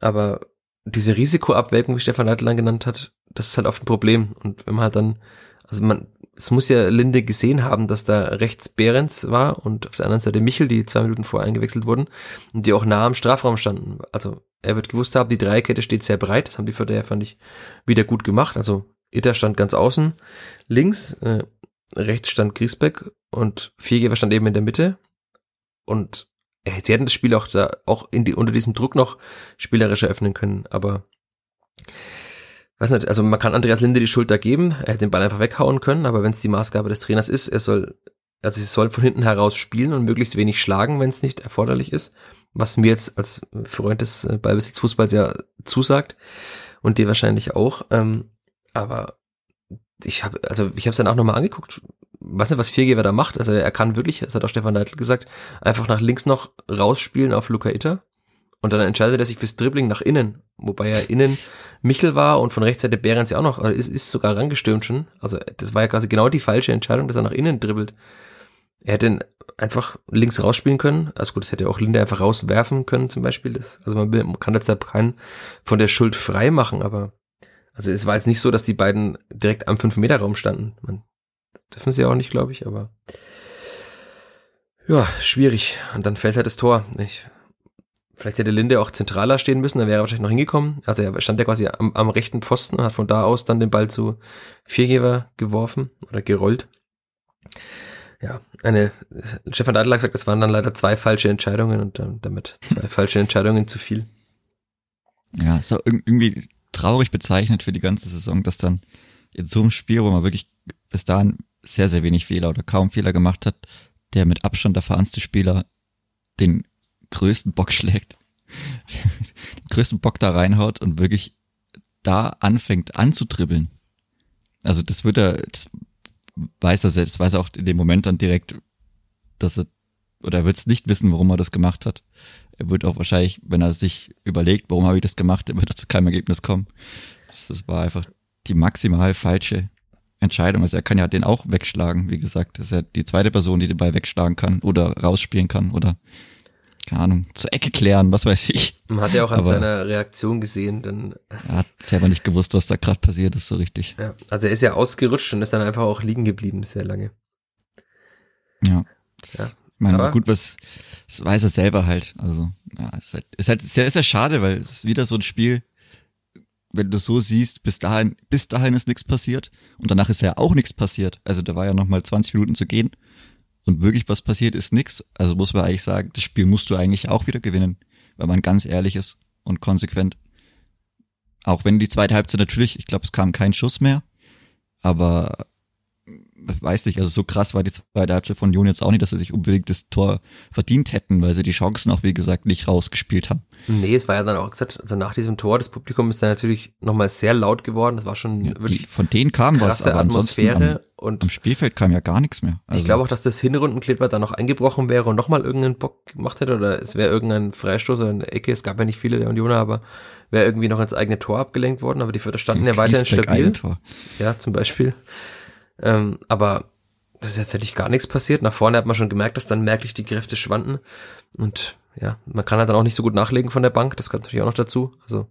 Aber diese Risikoabwägung, wie Stefan Leitl genannt hat, das ist halt oft ein Problem. Und wenn man halt dann, also man, es muss ja Linde gesehen haben, dass da rechts Behrens war und auf der anderen Seite Michel, die zwei Minuten vorher eingewechselt wurden und die auch nah am Strafraum standen. Also er wird gewusst haben, die Dreierkette steht sehr breit. Das haben die Vierter ja, fand ich, wieder gut gemacht. Also Itter stand ganz außen, links, äh, rechts stand Griesbeck und Viergeber stand eben in der Mitte. Und äh, sie hätten das Spiel auch da, auch in die, unter diesem Druck noch spielerisch eröffnen können, aber weiß nicht, also man kann Andreas Linde die Schuld da geben, er hätte den Ball einfach weghauen können, aber wenn es die Maßgabe des Trainers ist, er soll, also es soll von hinten heraus spielen und möglichst wenig schlagen, wenn es nicht erforderlich ist, was mir jetzt als Freund des äh, Ballbesitzfußballs ja zusagt und dir wahrscheinlich auch, ähm, aber ich habe, also ich habe es dann auch nochmal angeguckt, weiß nicht, was Viergeber da macht, also er kann wirklich, das hat auch Stefan Neidl gesagt, einfach nach links noch rausspielen auf Luca Itter und dann entscheidet er sich fürs Dribbling nach innen, wobei er innen Michel war und von rechts Seite Behrens ja auch noch, ist, ist sogar rangestürmt schon. Also das war ja quasi genau die falsche Entscheidung, dass er nach innen dribbelt. Er hätte ihn einfach links rausspielen können. Also gut, das hätte auch Linde einfach rauswerfen können zum Beispiel. Das, also man, will, man kann da keinen von der Schuld frei machen, aber also es war jetzt nicht so, dass die beiden direkt am 5-Meter-Raum standen. Man dürfen sie auch nicht, glaube ich, aber ja, schwierig. Und dann fällt halt das Tor. Ich Vielleicht hätte Linde auch zentraler stehen müssen, dann wäre er wahrscheinlich noch hingekommen. Also er stand ja quasi am, am rechten Pfosten und hat von da aus dann den Ball zu Viergeber geworfen oder gerollt. Ja, eine, Stefan Adler sagt, es waren dann leider zwei falsche Entscheidungen und dann damit zwei falsche Entscheidungen zu viel. Ja, ist auch irgendwie traurig bezeichnet für die ganze Saison, dass dann in so einem Spiel, wo man wirklich bis dahin sehr, sehr wenig Fehler oder kaum Fehler gemacht hat, der mit Abstand erfahrenste Spieler den größten Bock schlägt, den größten Bock da reinhaut und wirklich da anfängt anzudribbeln. Also das wird er, das weiß er selbst, weiß er auch in dem Moment dann direkt, dass er oder er wird es nicht wissen, warum er das gemacht hat. Er wird auch wahrscheinlich, wenn er sich überlegt, warum habe ich das gemacht, er wird zu keinem Ergebnis kommen. Das, das war einfach die maximal falsche Entscheidung. Also er kann ja den auch wegschlagen, wie gesagt. Das ist ja die zweite Person, die den Ball wegschlagen kann oder rausspielen kann oder keine Ahnung, zur Ecke klären, was weiß ich. Man hat ja auch an Aber seiner Reaktion gesehen, dann. Er hat selber nicht gewusst, was da gerade passiert ist, so richtig. Ja, also er ist ja ausgerutscht und ist dann einfach auch liegen geblieben, sehr lange. Ja. ja. Ich meine, Aber gut, was, das weiß er selber halt. Also, ja, ist halt, ist halt sehr, sehr schade, weil es ist wieder so ein Spiel, wenn du so siehst, bis dahin, bis dahin ist nichts passiert und danach ist ja auch nichts passiert. Also da war ja noch mal 20 Minuten zu gehen und wirklich was passiert ist nichts. Also muss man eigentlich sagen, das Spiel musst du eigentlich auch wieder gewinnen, wenn man ganz ehrlich ist und konsequent. Auch wenn die zweite Halbzeit natürlich, ich glaube, es kam kein Schuss mehr, aber weiß nicht, also so krass war die zweite Halbzeit von Union jetzt auch nicht, dass sie sich unbedingt das Tor verdient hätten, weil sie die Chancen auch, wie gesagt, nicht rausgespielt haben. Nee, es war ja dann auch gesagt, also nach diesem Tor, das Publikum ist dann natürlich nochmal sehr laut geworden, das war schon ja, wirklich die, Von denen kam was, aber Atmosphäre ansonsten am, und am Spielfeld kam ja gar nichts mehr. Also ich glaube auch, dass das Hinrundenkleber dann noch eingebrochen wäre und nochmal irgendeinen Bock gemacht hätte oder es wäre irgendein Freistoß oder eine Ecke, es gab ja nicht viele der Unioner, aber wäre irgendwie noch ins eigene Tor abgelenkt worden, aber die Vierter standen ja weiterhin stabil. Ja, zum Beispiel. Ähm, aber das ist tatsächlich gar nichts passiert. Nach vorne hat man schon gemerkt, dass dann merklich die Kräfte schwanden. Und ja, man kann halt dann auch nicht so gut nachlegen von der Bank. Das kommt natürlich auch noch dazu. Also,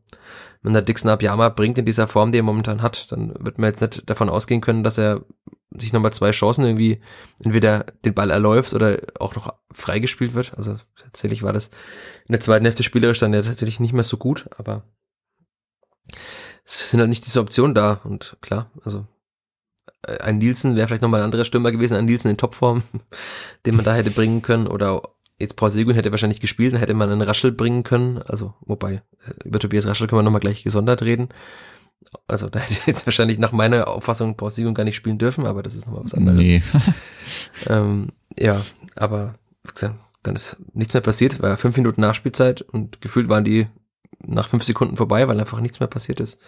wenn der Dixon Abiyama bringt in dieser Form, die er momentan hat, dann wird man jetzt nicht davon ausgehen können, dass er sich nochmal zwei Chancen irgendwie entweder den Ball erläuft oder auch noch freigespielt wird. Also tatsächlich war das in der zweiten Hälfte spielerisch dann ja tatsächlich nicht mehr so gut, aber es sind halt nicht diese Optionen da und klar, also ein Nielsen wäre vielleicht nochmal ein anderer Stürmer gewesen, ein Nielsen in Topform, den man da hätte bringen können oder jetzt Paul Seguin hätte wahrscheinlich gespielt, dann hätte man einen Raschel bringen können, also wobei, äh, über Tobias Raschel können wir nochmal gleich gesondert reden. Also da hätte jetzt wahrscheinlich nach meiner Auffassung Paul Seguin gar nicht spielen dürfen, aber das ist nochmal was anderes. Nee. ähm, ja, aber dann ist nichts mehr passiert, war fünf Minuten Nachspielzeit und gefühlt waren die nach fünf Sekunden vorbei, weil einfach nichts mehr passiert ist.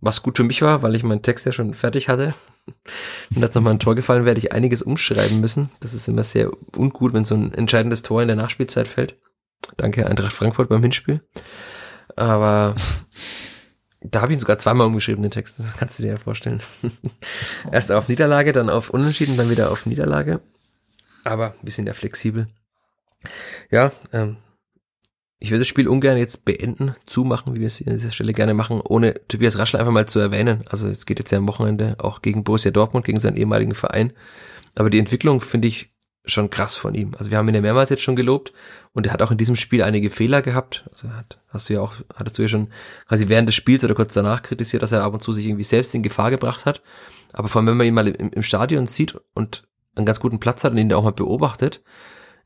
Was gut für mich war, weil ich meinen Text ja schon fertig hatte. Wenn jetzt nochmal ein Tor gefallen, werde ich einiges umschreiben müssen. Das ist immer sehr ungut, wenn so ein entscheidendes Tor in der Nachspielzeit fällt. Danke Eintracht Frankfurt beim Hinspiel. Aber da habe ich ihn sogar zweimal umgeschrieben, den Text. Das kannst du dir ja vorstellen. Erst auf Niederlage, dann auf Unentschieden, dann wieder auf Niederlage. Aber wir sind ja flexibel. Ja, ähm, ich würde das Spiel ungern jetzt beenden, zumachen, wie wir es an dieser Stelle gerne machen, ohne Tobias Raschel einfach mal zu erwähnen. Also es geht jetzt ja am Wochenende auch gegen Borussia Dortmund, gegen seinen ehemaligen Verein. Aber die Entwicklung finde ich schon krass von ihm. Also wir haben ihn ja mehrmals jetzt schon gelobt und er hat auch in diesem Spiel einige Fehler gehabt. Also hat, hast du ja auch, hattest du ja schon quasi während des Spiels oder kurz danach kritisiert, dass er ab und zu sich irgendwie selbst in Gefahr gebracht hat. Aber vor allem, wenn man ihn mal im, im Stadion sieht und einen ganz guten Platz hat und ihn da auch mal beobachtet,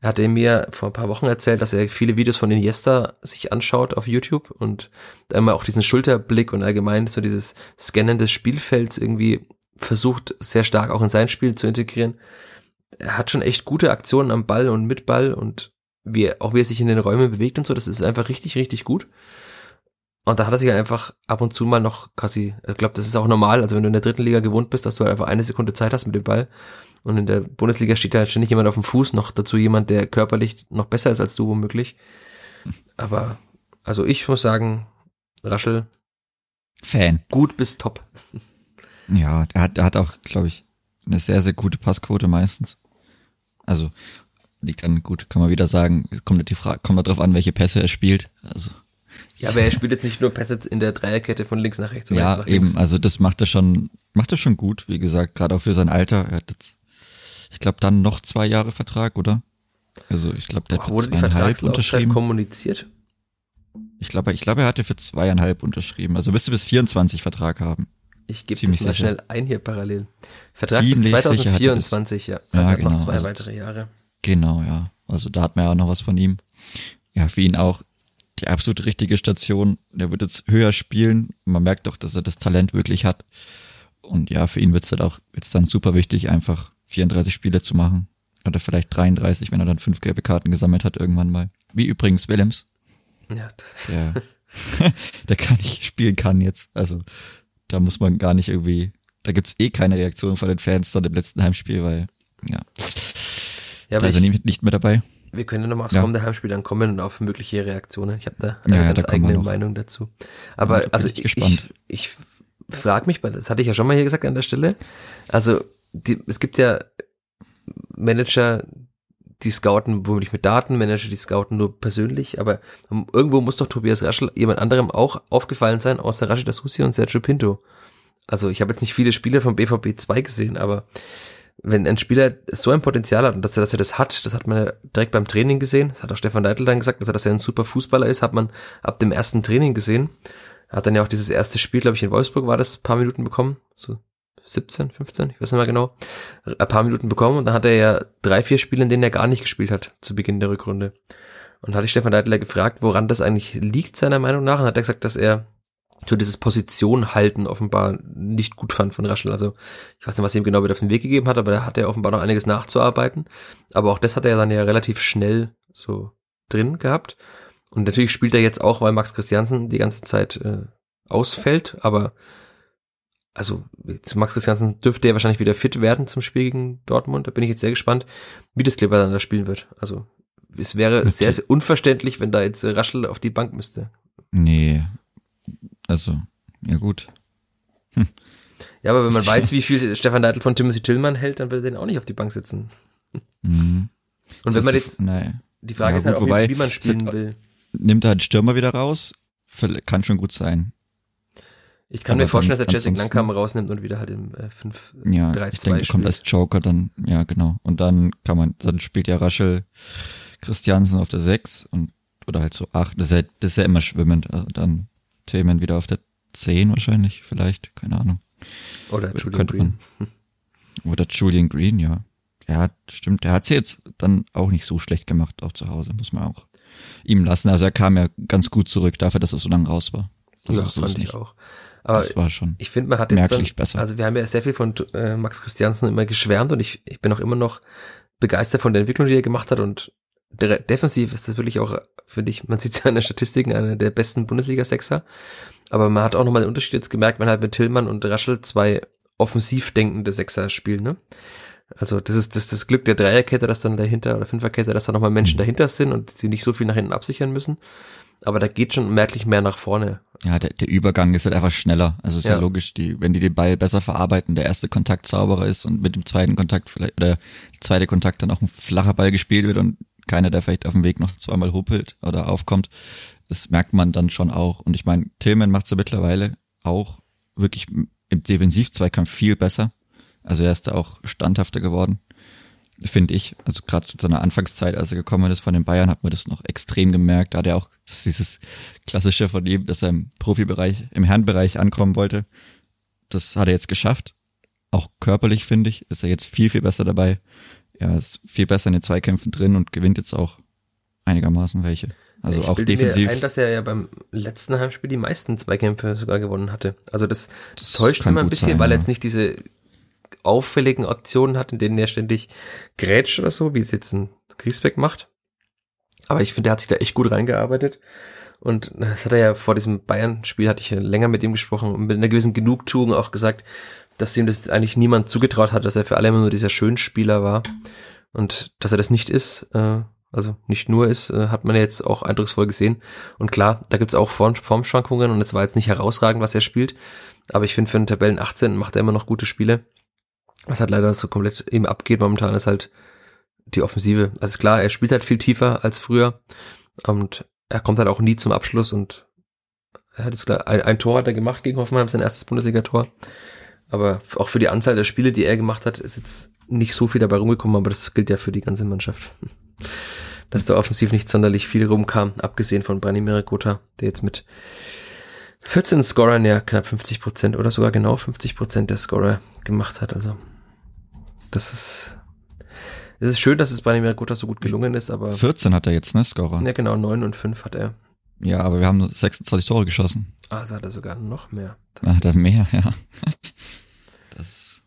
er hatte mir vor ein paar Wochen erzählt, dass er viele Videos von Iniesta sich anschaut auf YouTube und einmal auch diesen Schulterblick und allgemein so dieses Scannen des Spielfelds irgendwie versucht, sehr stark auch in sein Spiel zu integrieren. Er hat schon echt gute Aktionen am Ball und mit Ball und wie, auch wie er sich in den Räumen bewegt und so, das ist einfach richtig, richtig gut. Und da hat er sich einfach ab und zu mal noch quasi, ich glaube, das ist auch normal, also wenn du in der dritten Liga gewohnt bist, dass du halt einfach eine Sekunde Zeit hast mit dem Ball, und in der Bundesliga steht halt ständig jemand auf dem Fuß, noch dazu jemand, der körperlich noch besser ist als du womöglich. Aber, also ich muss sagen, Raschel. Fan. Gut bis top. Ja, er hat, er hat auch, glaube ich, eine sehr, sehr gute Passquote meistens. Also, liegt dann gut, kann man wieder sagen, kommt die Frage, kommt darauf an, welche Pässe er spielt. Also. Ja, aber er spielt jetzt nicht nur Pässe in der Dreierkette von links nach rechts. Ja, nach eben, also das macht er schon, macht er schon gut, wie gesagt, gerade auch für sein Alter. Er hat jetzt ich glaube, dann noch zwei Jahre Vertrag, oder? Also ich glaube, der hat für zweieinhalb unterschrieben. kommuniziert? Ich glaube, ich glaube, er hatte für zweieinhalb unterschrieben. Also du bis 24 Vertrag haben. Ich gebe das mal sicher. schnell ein hier parallel. Vertrag Ziemlich bis 2024, ja. Also ja, genau. noch zwei also weitere Jahre. Genau, ja. Also da hat man ja auch noch was von ihm. Ja, für ihn auch die absolut richtige Station. Der wird jetzt höher spielen. Man merkt doch, dass er das Talent wirklich hat. Und ja, für ihn wird es halt auch jetzt dann super wichtig, einfach 34 Spiele zu machen. Oder vielleicht 33, wenn er dann fünf gelbe Karten gesammelt hat irgendwann mal. Wie übrigens Willems. Ja. Der, der gar nicht spielen kann jetzt. Also da muss man gar nicht irgendwie, da gibt's eh keine Reaktion von den Fans dann im letzten Heimspiel, weil ja, ja da ist er nicht, nicht mehr dabei. wir können ja nochmal aufs ja. kommende Heimspiel dann kommen und auf mögliche Reaktionen. Ich habe da eine ja, ganz eigene Meinung dazu. Aber ja, also ich, ich, ich frage mich, das hatte ich ja schon mal hier gesagt an der Stelle. Also die, es gibt ja Manager, die scouten womöglich mit Daten, Manager, die scouten nur persönlich, aber irgendwo muss doch Tobias Raschel jemand anderem auch aufgefallen sein, außer Rashid Asusi und Sergio Pinto. Also ich habe jetzt nicht viele Spiele vom BVB 2 gesehen, aber wenn ein Spieler so ein Potenzial hat und dass er, dass er das hat, das hat man ja direkt beim Training gesehen, das hat auch Stefan Deitel dann gesagt, dass er, dass er ein super Fußballer ist, hat man ab dem ersten Training gesehen. Er hat dann ja auch dieses erste Spiel, glaube ich, in Wolfsburg war das, paar Minuten bekommen, so 17, 15, ich weiß nicht mehr genau, ein paar Minuten bekommen und dann hat er ja drei, vier Spiele, in denen er gar nicht gespielt hat, zu Beginn der Rückrunde. Und hatte ich Stefan Deitler gefragt, woran das eigentlich liegt, seiner Meinung nach, und hat er gesagt, dass er so dieses Position halten offenbar nicht gut fand von Raschel. Also ich weiß nicht, was ihm genau wieder auf den Weg gegeben hat, aber da hat er offenbar noch einiges nachzuarbeiten. Aber auch das hat er dann ja relativ schnell so drin gehabt. Und natürlich spielt er jetzt auch, weil Max Christiansen die ganze Zeit äh, ausfällt, aber also zu Max Christiansen dürfte er wahrscheinlich wieder fit werden zum Spiel gegen Dortmund. Da bin ich jetzt sehr gespannt, wie das Kleber dann da spielen wird. Also es wäre sehr, sehr unverständlich, wenn da jetzt Raschel auf die Bank müsste. Nee. Also, ja gut. Hm. Ja, aber wenn man weiß, wie viel Stefan Neidl von Timothy Tillmann hält, dann wird er den auch nicht auf die Bank sitzen. Mhm. Und wenn man jetzt, nee. die Frage ja, ist halt gut, auch, wobei, wie man spielen will. Nimmt er halt Stürmer wieder raus? Kann schon gut sein. Ich kann aber mir vorstellen, dass er Jessica Langkamp rausnimmt und wieder halt im äh, 5 Ja, 3, ich denke, kommt als Joker dann, ja genau. Und dann kann man, dann spielt ja Raschel Christiansen auf der 6 und oder halt so 8. Das ist ja, das ist ja immer schwimmend. Also dann Themen wieder auf der 10 wahrscheinlich, vielleicht, keine Ahnung. Oder Julian Green. Man, oder Julian Green, ja. Ja, stimmt. Der hat sie jetzt dann auch nicht so schlecht gemacht, auch zu Hause, muss man auch ihm lassen. Also er kam ja ganz gut zurück dafür, dass er so lange raus war. Also ja, fand ich auch. Aber das war schon ich finde, man hat jetzt merklich dann, besser. Also wir haben ja sehr viel von äh, Max Christiansen immer geschwärmt und ich, ich bin auch immer noch begeistert von der Entwicklung, die er gemacht hat und der, defensiv ist das wirklich auch, finde ich, man sieht es ja in den Statistiken, einer der besten Bundesliga-Sechser. Aber man hat auch nochmal den Unterschied jetzt gemerkt, wenn halt mit Tillmann und Raschel zwei offensiv denkende Sechser spielen, ne? Also das ist das, das Glück der Dreierkette, dass dann dahinter oder Fünferkette, dass da nochmal Menschen mhm. dahinter sind und sie nicht so viel nach hinten absichern müssen. Aber da geht schon merklich mehr nach vorne. Ja, der, der Übergang ist halt einfach schneller. Also ist ja. ja logisch, die, wenn die den Ball besser verarbeiten, der erste Kontakt sauberer ist und mit dem zweiten Kontakt vielleicht, oder der zweite Kontakt dann auch ein flacher Ball gespielt wird und keiner, der vielleicht auf dem Weg noch zweimal huppelt oder aufkommt, das merkt man dann schon auch. Und ich meine, Tillman macht so mittlerweile auch wirklich im Defensivzweikampf viel besser. Also er ist da auch standhafter geworden finde ich. Also gerade zu seiner Anfangszeit, als er gekommen ist von den Bayern, hat man das noch extrem gemerkt. Da hat er auch dieses klassische von ihm, dass er im Profibereich, im Herrenbereich ankommen wollte. Das hat er jetzt geschafft. Auch körperlich, finde ich, ist er jetzt viel, viel besser dabei. Er ist viel besser in den Zweikämpfen drin und gewinnt jetzt auch einigermaßen welche. Also ich auch defensiv. Mir ein, dass er ja beim letzten Heimspiel die meisten Zweikämpfe sogar gewonnen hatte. Also das, das täuscht immer ein bisschen, sein, weil er jetzt nicht diese auffälligen Aktionen hat, in denen er ständig grätscht oder so, wie es jetzt ein Griesbeck macht. Aber ich finde, er hat sich da echt gut reingearbeitet. Und das hat er ja vor diesem Bayern-Spiel, hatte ich ja länger mit ihm gesprochen und mit einer gewissen Genugtuung auch gesagt, dass ihm das eigentlich niemand zugetraut hat, dass er für alle immer nur dieser Schönspieler war. Und dass er das nicht ist, äh, also nicht nur ist, äh, hat man jetzt auch eindrucksvoll gesehen. Und klar, da gibt's auch Form Formschwankungen und es war jetzt nicht herausragend, was er spielt. Aber ich finde, für einen Tabellen 18 macht er immer noch gute Spiele. Was halt leider so komplett eben abgeht momentan ist halt die Offensive. Also klar, er spielt halt viel tiefer als früher und er kommt halt auch nie zum Abschluss und er hat jetzt klar, ein, ein Tor hat er gemacht gegen Hoffenheim, sein erstes Bundesliga-Tor. Aber auch für die Anzahl der Spiele, die er gemacht hat, ist jetzt nicht so viel dabei rumgekommen, aber das gilt ja für die ganze Mannschaft. Dass da offensiv nicht sonderlich viel rumkam, abgesehen von Branimir Gotha, der jetzt mit 14 Scorern ja knapp 50 Prozent oder sogar genau 50 Prozent der Scorer gemacht hat. Also das ist, es ist schön, dass es bei gut, dass so gut gelungen ist, aber. 14 hat er jetzt, ne, Scorer? Ja, genau, 9 und 5 hat er. Ja, aber wir haben nur 26 Tore geschossen. Ah, also hat er sogar noch mehr. Ah, hat er mehr, ja. Das,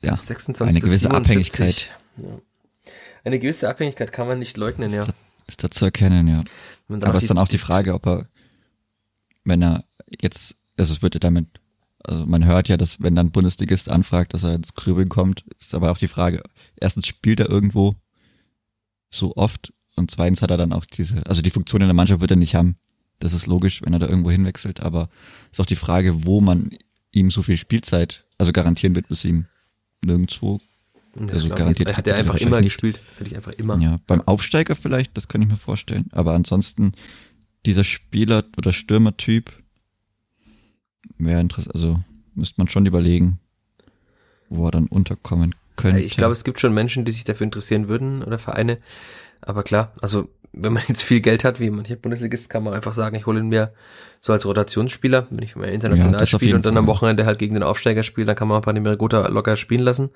ja, 26 eine gewisse 77. Abhängigkeit. Ja. Eine gewisse Abhängigkeit kann man nicht leugnen, ist ja. Da, ist da zu erkennen, ja. Aber es ist dann auch die Frage, ob er, wenn er jetzt, also es würde damit also man hört ja, dass wenn dann Bundesligist anfragt, dass er ins Grübeln kommt, ist aber auch die Frage, erstens spielt er irgendwo so oft und zweitens hat er dann auch diese, also die Funktion in der Mannschaft wird er nicht haben. Das ist logisch, wenn er da irgendwo hinwechselt, aber ist auch die Frage, wo man ihm so viel Spielzeit, also garantieren wird bis ihm nirgendwo. Also garantiert hat er einfach immer nicht. gespielt. Das hätte ich einfach immer. Ja, beim Aufsteiger vielleicht, das kann ich mir vorstellen. Aber ansonsten dieser Spieler oder Stürmertyp wäre interessant, also müsste man schon überlegen, wo er dann unterkommen könnte. Ich glaube, es gibt schon Menschen, die sich dafür interessieren würden oder Vereine. Aber klar, also wenn man jetzt viel Geld hat, wie manche Bundesligist, kann man einfach sagen, ich hole ihn mir so als Rotationsspieler, wenn ich mal international ja, spiele und dann Fall. am Wochenende halt gegen den Aufsteiger spiele, dann kann man ein paar Panimira locker spielen lassen.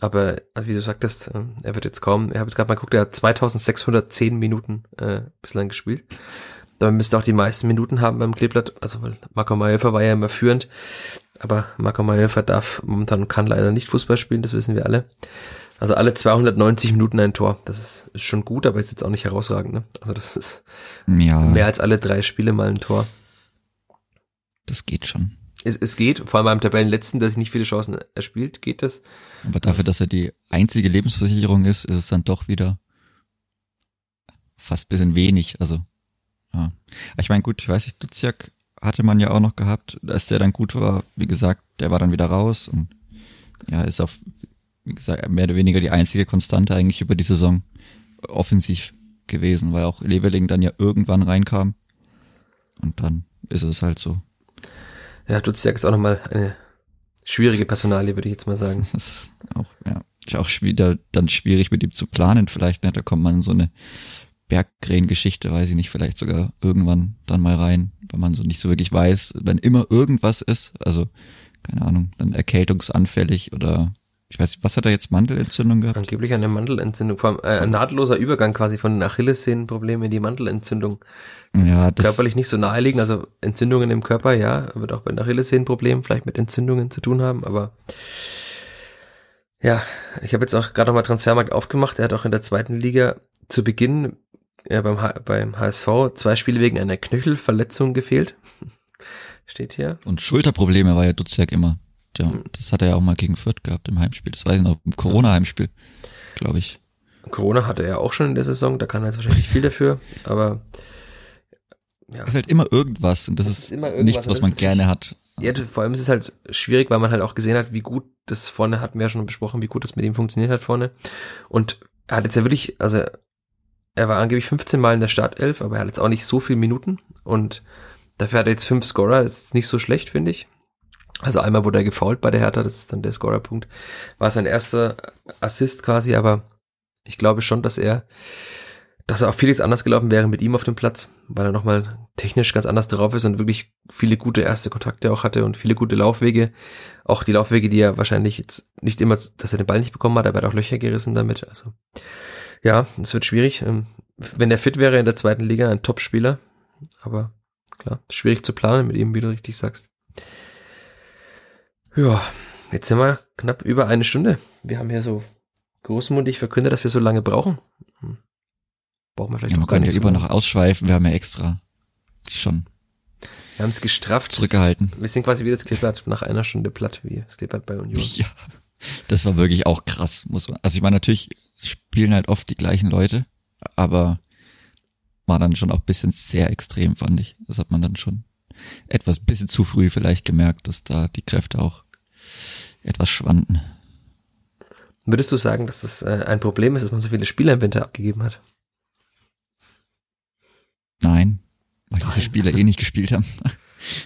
Aber wie du sagtest, äh, er wird jetzt kaum, ich habe jetzt gerade mal geguckt, er hat 2610 Minuten äh, bislang gespielt. Damit müsste auch die meisten Minuten haben beim Kleeblatt, also weil Marco Mayhofer war ja immer führend, aber Marco Mayhofer darf momentan kann leider nicht Fußball spielen, das wissen wir alle. Also alle 290 Minuten ein Tor. Das ist, ist schon gut, aber ist jetzt auch nicht herausragend. Ne? Also das ist ja. mehr als alle drei Spiele mal ein Tor. Das geht schon. Es, es geht, vor allem beim Tabellenletzten, dass ich nicht viele Chancen erspielt, geht das. Aber dafür, dass er die einzige Lebensversicherung ist, ist es dann doch wieder fast bisschen wenig. Also, ja. Ich meine, gut, ich weiß nicht, Duziak hatte man ja auch noch gehabt, dass der dann gut war. Wie gesagt, der war dann wieder raus und ja, ist auf wie gesagt, mehr oder weniger die einzige Konstante eigentlich über die Saison offensiv gewesen, weil auch Leveling dann ja irgendwann reinkam. Und dann ist es halt so. Ja, Duziak ist auch nochmal eine schwierige Personalie, würde ich jetzt mal sagen. Das ist auch, ja, ist auch wieder dann schwierig mit ihm zu planen. Vielleicht, ne, da kommt man in so eine Berggrähen-Geschichte, weiß ich nicht, vielleicht sogar irgendwann dann mal rein, weil man so nicht so wirklich weiß, wenn immer irgendwas ist, also, keine Ahnung, dann erkältungsanfällig oder ich weiß nicht, was hat er jetzt Mandelentzündung gehabt? Angeblich eine Mandelentzündung, vor allem äh, ein nahtloser Übergang quasi von den Achillessehnenproblemen in die Mandelentzündung. Das ja, das körperlich nicht so naheliegen, also Entzündungen im Körper, ja, wird auch bei den Achillessehnenproblemen vielleicht mit Entzündungen zu tun haben, aber ja, ich habe jetzt auch gerade nochmal Transfermarkt aufgemacht, er hat auch in der zweiten Liga zu Beginn ja, beim, beim HSV zwei Spiele wegen einer Knöchelverletzung gefehlt. Steht hier. Und Schulterprobleme war ja Dutzjak immer. Ja, das hat er ja auch mal gegen Fürth gehabt im Heimspiel. Das war ja noch im Corona-Heimspiel, glaube ich. Corona hatte er auch schon in der Saison, da kann er jetzt wahrscheinlich viel dafür, aber ja. Es ist halt immer irgendwas und das, das ist, ist nichts, was man gerne hat. Ja, vor allem ist es halt schwierig, weil man halt auch gesehen hat, wie gut das vorne, hatten wir ja schon besprochen, wie gut das mit ihm funktioniert hat vorne. Und er hat jetzt ja wirklich, also er war angeblich 15 Mal in der Startelf, aber er hat jetzt auch nicht so viele Minuten und dafür hat er jetzt fünf Scorer, das ist nicht so schlecht, finde ich. Also einmal wurde er gefault bei der Hertha, das ist dann der Scorerpunkt. War sein erster Assist quasi, aber ich glaube schon, dass er, dass er auch vieles anders gelaufen wäre mit ihm auf dem Platz, weil er nochmal technisch ganz anders drauf ist und wirklich viele gute erste Kontakte auch hatte und viele gute Laufwege. Auch die Laufwege, die er wahrscheinlich jetzt nicht immer, dass er den Ball nicht bekommen hat, aber er hat auch Löcher gerissen damit. Also ja, es wird schwierig. Ähm, wenn er fit wäre in der zweiten Liga, ein Top-Spieler. Aber klar, schwierig zu planen mit ihm, wie du richtig sagst. Ja, jetzt sind wir knapp über eine Stunde. Wir haben hier so großmundig verkündet, dass wir so lange brauchen. Hm. Brauchen wir vielleicht ja, gar nicht. Ja so noch ausschweifen, wir haben ja extra schon. Wir haben es gestrafft. Zurückgehalten. Wir sind quasi wie das Kleeblatt nach einer Stunde platt, wie das Kleeblatt bei Union. Ja, das war wirklich auch krass, muss man. Also ich meine, natürlich spielen halt oft die gleichen Leute, aber war dann schon auch bisschen sehr extrem, fand ich. Das hat man dann schon etwas bisschen zu früh vielleicht gemerkt, dass da die Kräfte auch etwas schwanden. Würdest du sagen, dass das äh, ein Problem ist, dass man so viele Spieler im Winter abgegeben hat? Nein, weil Nein. diese Spieler eh nicht gespielt haben.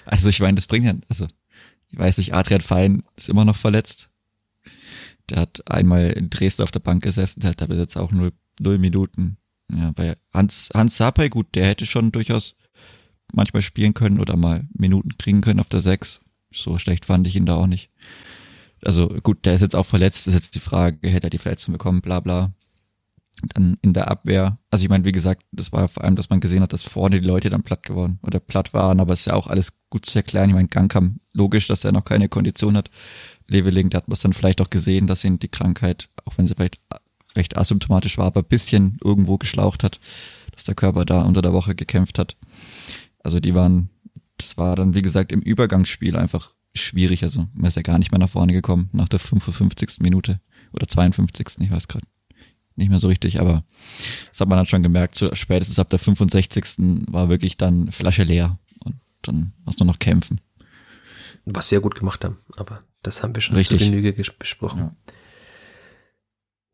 Also ich meine, das bringt ja, also ich weiß nicht, Adrian Fein ist immer noch verletzt. Der hat einmal in Dresden auf der Bank gesessen, der hat aber jetzt auch nur null Minuten. Ja, bei Hans, Hans Sapai, gut, der hätte schon durchaus manchmal spielen können oder mal Minuten kriegen können auf der 6. So schlecht fand ich ihn da auch nicht. Also gut, der ist jetzt auch verletzt, ist jetzt die Frage, hätte er die Verletzung bekommen, bla bla. Dann in der Abwehr, also ich meine, wie gesagt, das war vor allem, dass man gesehen hat, dass vorne die Leute dann platt geworden oder platt waren, aber es ist ja auch alles gut zu erklären. Ich meine, Gang kam logisch, dass er noch keine Kondition hat. Leveling, da hat man es dann vielleicht auch gesehen, dass ihn die Krankheit, auch wenn sie vielleicht recht asymptomatisch war, aber bisschen irgendwo geschlaucht hat, dass der Körper da unter der Woche gekämpft hat. Also die waren, das war dann wie gesagt im Übergangsspiel einfach schwierig. Also man ist ja gar nicht mehr nach vorne gekommen nach der 55. Minute oder 52. Ich weiß gerade nicht mehr so richtig, aber das hat man dann schon gemerkt, so spätestens ab der 65. war wirklich dann Flasche leer und dann musst du noch kämpfen. Was sie ja gut gemacht haben, aber das haben wir schon Richtig. zu Genüge besprochen.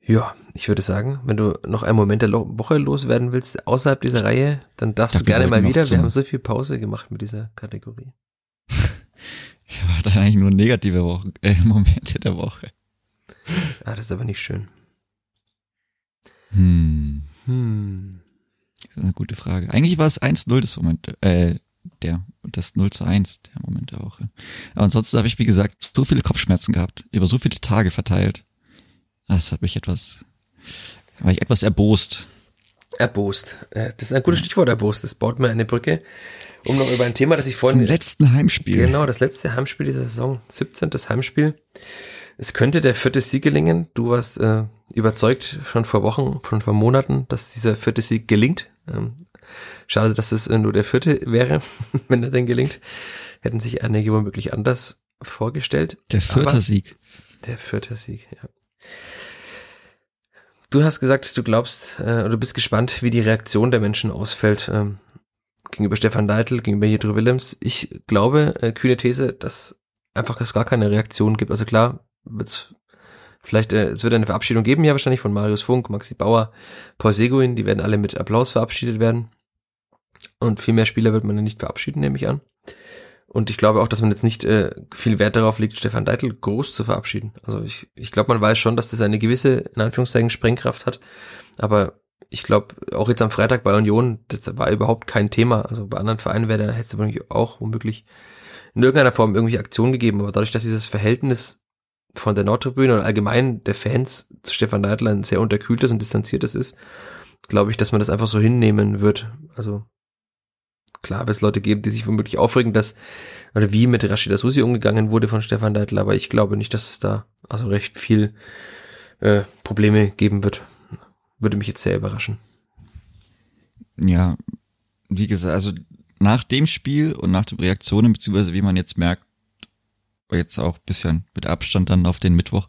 Ja. ich würde sagen, wenn du noch einen Moment der Woche loswerden willst, außerhalb dieser Reihe, dann darfst du gerne mal wieder. Wir haben so viel Pause gemacht mit dieser Kategorie. Ich war dann eigentlich nur negative Wochen, äh, Momente der Woche. Ah, das ist aber nicht schön. Hm. Hm. Das ist eine gute Frage. Eigentlich war es 1-0 das Moment, äh, der, das 0 zu 1 der Moment der Woche. Aber ansonsten habe ich, wie gesagt, so viele Kopfschmerzen gehabt, über so viele Tage verteilt. Das hat mich etwas, war ich etwas erbost. Erbost. Äh, Das ist ein gutes Stichwort, erbost. Das baut mir eine Brücke, um noch über ein Thema, das ich vorhin Zum letzten Heimspiel. Genau, das letzte Heimspiel dieser Saison, 17. Heimspiel. Es könnte der vierte Sieg gelingen. Du warst äh, überzeugt schon vor Wochen, schon vor Monaten, dass dieser vierte Sieg gelingt. Ähm, schade, dass es nur der vierte wäre, wenn er denn gelingt. Hätten sich einige womöglich anders vorgestellt. Der vierte Sieg. Der vierte Sieg, ja. Du hast gesagt, du glaubst, äh, oder du bist gespannt, wie die Reaktion der Menschen ausfällt ähm, gegenüber Stefan Deitel, gegenüber Jedro Willems. Ich glaube, äh, kühne These, dass einfach es gar keine Reaktion gibt. Also klar, wird's vielleicht, äh, es wird eine Verabschiedung geben, ja wahrscheinlich von Marius Funk, Maxi Bauer, Paul Seguin, die werden alle mit Applaus verabschiedet werden. Und viel mehr Spieler wird man dann nicht verabschieden, nehme ich an. Und ich glaube auch, dass man jetzt nicht äh, viel Wert darauf legt, Stefan Deitel groß zu verabschieden. Also ich, ich glaube, man weiß schon, dass das eine gewisse, in Anführungszeichen, Sprengkraft hat. Aber ich glaube, auch jetzt am Freitag bei Union, das war überhaupt kein Thema. Also bei anderen Vereinen wäre da, hätte es womöglich auch womöglich in irgendeiner Form irgendwelche Aktionen gegeben. Aber dadurch, dass dieses Verhältnis von der Nordtribüne oder allgemein der Fans zu Stefan Deitel ein sehr unterkühltes und distanziertes ist, glaube ich, dass man das einfach so hinnehmen wird. Also klar wird es Leute geben, die sich womöglich aufregen, dass oder wie mit Rashida Susi umgegangen wurde von Stefan Deitel, aber ich glaube nicht, dass es da also recht viel äh, Probleme geben wird. Würde mich jetzt sehr überraschen. Ja, wie gesagt, also nach dem Spiel und nach den Reaktionen, beziehungsweise wie man jetzt merkt, jetzt auch bisschen mit Abstand dann auf den Mittwoch,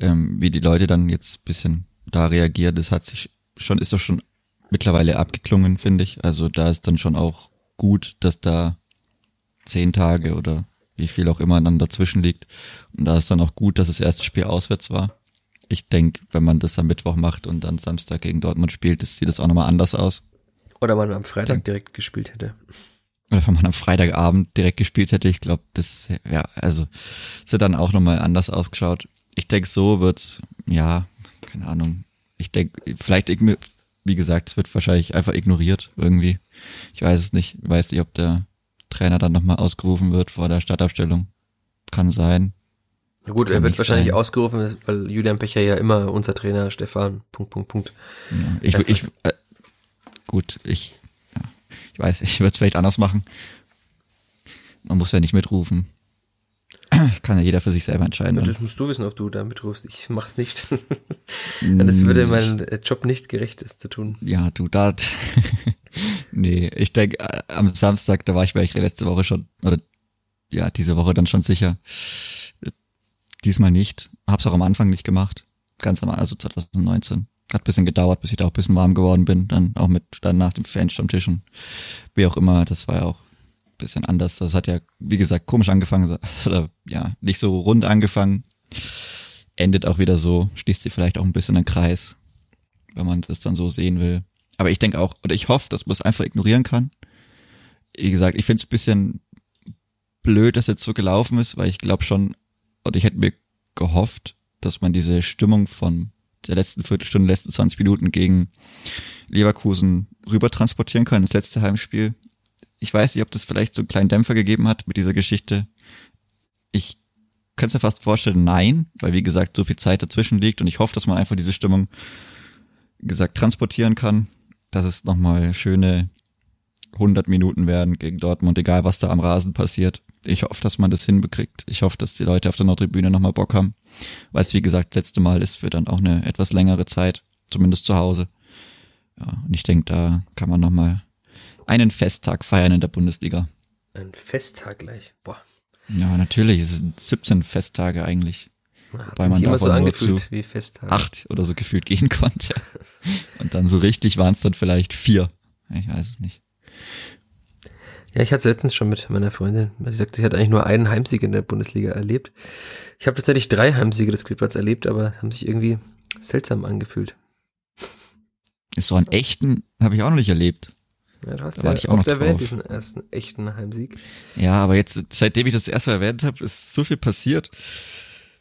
ähm, wie die Leute dann jetzt bisschen da reagieren, das hat sich schon, ist doch schon mittlerweile abgeklungen, finde ich. Also da ist dann schon auch gut, dass da zehn Tage oder wie viel auch immer dann dazwischen liegt. Und da ist dann auch gut, dass das erste Spiel auswärts war. Ich denke, wenn man das am Mittwoch macht und dann Samstag gegen Dortmund spielt, das sieht das auch nochmal anders aus. Oder man am Freitag direkt gespielt hätte. Oder wenn man am Freitagabend direkt gespielt hätte, ich glaube, das, ja, also, das hätte dann auch nochmal anders ausgeschaut. Ich denke, so wird's, ja, keine Ahnung. Ich denke, vielleicht, wie gesagt, es wird wahrscheinlich einfach ignoriert irgendwie. Ich weiß es nicht. Ich weiß nicht, ob der Trainer dann nochmal ausgerufen wird vor der Startaufstellung. Kann sein. Na gut, Kann er wird wahrscheinlich sein. ausgerufen, weil Julian Becher ja immer unser Trainer, Stefan, Punkt, Punkt, Punkt. Ja, ich, ich, äh, gut, ich, ich weiß, ich würde es vielleicht anders machen. Man muss ja nicht mitrufen. Kann ja jeder für sich selber entscheiden. Und das musst du wissen, ob du da mitrufst. Ich mach's nicht. das würde meinem äh, Job nicht gerecht, ist zu tun. Ja, du, da. nee, ich denke, am Samstag, da war ich eigentlich letzte Woche schon, oder ja, diese Woche dann schon sicher. Diesmal nicht. Hab's auch am Anfang nicht gemacht. Ganz am also 2019. Hat ein bisschen gedauert, bis ich da auch ein bisschen warm geworden bin. Dann auch mit, dann nach dem Fanstammtisch und wie auch immer. Das war ja auch ein bisschen anders. Das hat ja, wie gesagt, komisch angefangen. Oder ja, nicht so rund angefangen. Endet auch wieder so, schließt sich vielleicht auch ein bisschen den Kreis wenn man das dann so sehen will. Aber ich denke auch, oder ich hoffe, dass man es einfach ignorieren kann. Wie gesagt, ich finde es ein bisschen blöd, dass jetzt so gelaufen ist, weil ich glaube schon, oder ich hätte mir gehofft, dass man diese Stimmung von der letzten Viertelstunde, letzten 20 Minuten gegen Leverkusen rüber transportieren kann ins letzte Heimspiel. Ich weiß nicht, ob das vielleicht so einen kleinen Dämpfer gegeben hat mit dieser Geschichte. Ich kann es mir fast vorstellen, nein, weil wie gesagt, so viel Zeit dazwischen liegt und ich hoffe, dass man einfach diese Stimmung wie gesagt, transportieren kann, dass es nochmal schöne 100 Minuten werden gegen Dortmund, egal was da am Rasen passiert. Ich hoffe, dass man das hinbekriegt. Ich hoffe, dass die Leute auf der Nordtribüne nochmal Bock haben, weil es, wie gesagt, das letzte Mal ist für dann auch eine etwas längere Zeit, zumindest zu Hause. Ja, und ich denke, da kann man nochmal einen Festtag feiern in der Bundesliga. Ein Festtag gleich. Boah. Ja, natürlich, es sind 17 Festtage eigentlich. Hat weil man immer so angefühlt zu wie Festtagen. acht oder so gefühlt gehen konnte. Und dann so richtig waren es dann vielleicht vier. Ich weiß es nicht. Ja, ich hatte es letztens schon mit meiner Freundin. Sie sagt, sie hat eigentlich nur einen Heimsieg in der Bundesliga erlebt. Ich habe tatsächlich drei Heimsiege des Spielplatz erlebt, aber haben sich irgendwie seltsam angefühlt. Ist so einen echten habe ich auch noch nicht erlebt. Ja, du hast da ja ich auch noch erwähnt, diesen ersten echten Heimsieg. Ja, aber jetzt, seitdem ich das erste Mal erwähnt habe, ist so viel passiert.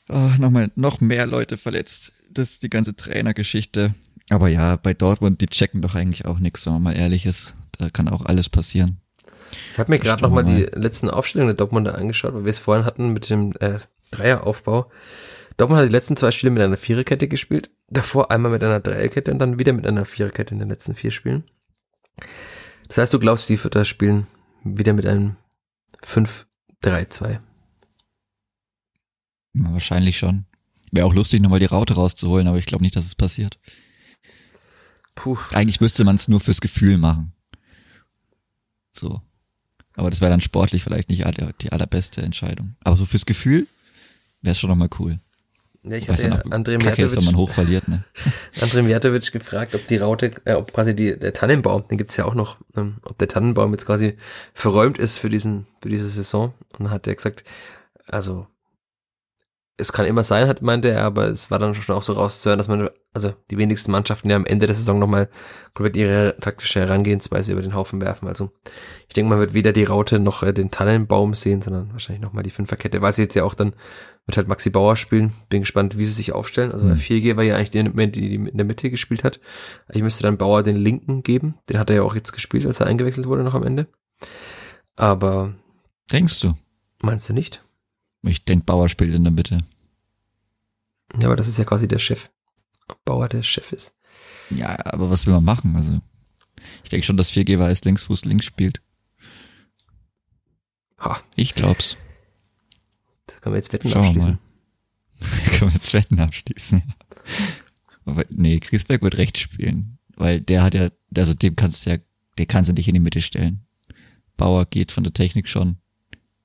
Oh, nochmal, noch mehr Leute verletzt. Das ist die ganze Trainergeschichte. Aber ja, bei Dortmund, die checken doch eigentlich auch nichts, wenn man mal ehrlich ist. Da kann auch alles passieren. Ich habe mir gerade nochmal die letzten Aufstellungen der Dortmunder angeschaut, weil wir es vorhin hatten mit dem äh, Dreieraufbau. Dortmund hat die letzten zwei Spiele mit einer Viererkette gespielt. Davor einmal mit einer Dreierkette und dann wieder mit einer Viererkette in den letzten vier Spielen. Das heißt, du glaubst, die Vierter spielen wieder mit einem 5-3-2. Wahrscheinlich schon. Wäre auch lustig, nochmal die Raute rauszuholen, aber ich glaube nicht, dass es passiert. Puh. Eigentlich müsste man es nur fürs Gefühl machen. So. Aber das wäre dann sportlich vielleicht nicht die allerbeste Entscheidung. Aber so fürs Gefühl wäre es schon nochmal cool. Ja, ich hatte ja André Mijatovic, wenn man hoch verliert, ne? André Mijatovic gefragt, ob die Raute, äh, ob quasi die, der Tannenbaum, den gibt's ja auch noch, ähm, ob der Tannenbaum jetzt quasi verräumt ist für diesen, für diese Saison. Und dann hat er gesagt, also es kann immer sein, hat meinte er, aber es war dann schon auch so rauszuhören, dass man, also die wenigsten Mannschaften ja am Ende der Saison nochmal komplett ihre taktische Herangehensweise über den Haufen werfen. Also ich denke, man wird weder die Raute noch äh, den Tannenbaum sehen, sondern wahrscheinlich nochmal die Fünferkette, weil sie jetzt ja auch dann mit halt Maxi Bauer spielen. Bin gespannt, wie sie sich aufstellen. Also der 4G mhm. war ja eigentlich der, die, die in der Mitte gespielt hat. Ich müsste dann Bauer den linken geben. Den hat er ja auch jetzt gespielt, als er eingewechselt wurde noch am Ende. Aber. Denkst du? Meinst du nicht? Ich denke, Bauer spielt in der Mitte. Ja, aber das ist ja quasi der Chef. Ob Bauer der Chef ist. Ja, aber was will man machen? Also, ich denke schon, dass 4G weiß Linksfuß links spielt. Ha. Ich glaub's. Da können wir jetzt Wetten Schauen abschließen. können wir jetzt Wetten abschließen. Aber nee, Griesberg wird rechts spielen. Weil der hat ja, also dem kannst du ja, der kannst du nicht in die Mitte stellen. Bauer geht von der Technik schon.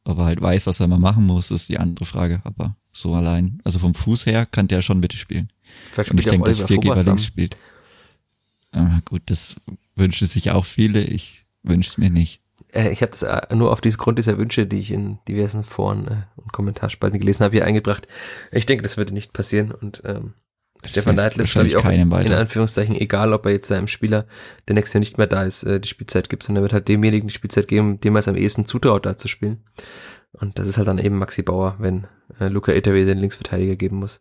Ob er halt weiß, was er mal machen muss, ist die andere Frage. Aber so allein, also vom Fuß her kann der schon Mitte spielen. Vielleicht Und ich denke, dass 4G bei links spielt. Ah, gut, das wünschen sich auch viele. Ich wünsche es mir nicht. Äh, ich habe das äh, nur auf diesen Grund dieser Wünsche, die ich in diversen Foren äh, und Kommentarspalten gelesen habe, hier eingebracht. Ich denke, das würde nicht passieren. Und ähm, Stefan Neidl ist, glaube ich, auch in Anführungszeichen egal, ob er jetzt seinem Spieler, der nächste Jahr nicht mehr da ist, äh, die Spielzeit gibt, sondern er wird halt demjenigen die Spielzeit geben, dem er es am ehesten zutraut, da zu spielen. Und das ist halt dann eben Maxi Bauer, wenn äh, Luca Etawe den Linksverteidiger geben muss.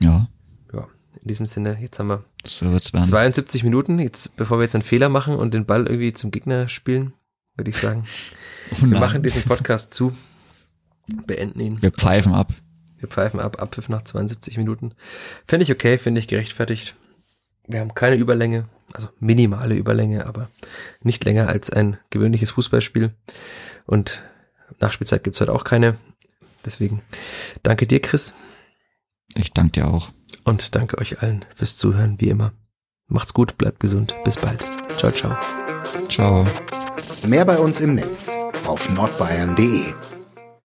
Ja. Ja, in diesem Sinne, jetzt haben wir so 72 Minuten. Jetzt, bevor wir jetzt einen Fehler machen und den Ball irgendwie zum Gegner spielen, würde ich sagen, oh wir machen diesen Podcast zu, beenden ihn. Wir pfeifen ab. Wir pfeifen ab, Abpfiff nach 72 Minuten. Finde ich okay, finde ich gerechtfertigt. Wir haben keine Überlänge, also minimale Überlänge, aber nicht länger als ein gewöhnliches Fußballspiel. Und Nachspielzeit gibt's heute auch keine. Deswegen danke dir, Chris. Ich danke dir auch. Und danke euch allen fürs Zuhören, wie immer. Macht's gut, bleibt gesund. Bis bald. Ciao, ciao. Ciao. Mehr bei uns im Netz auf nordbayern.de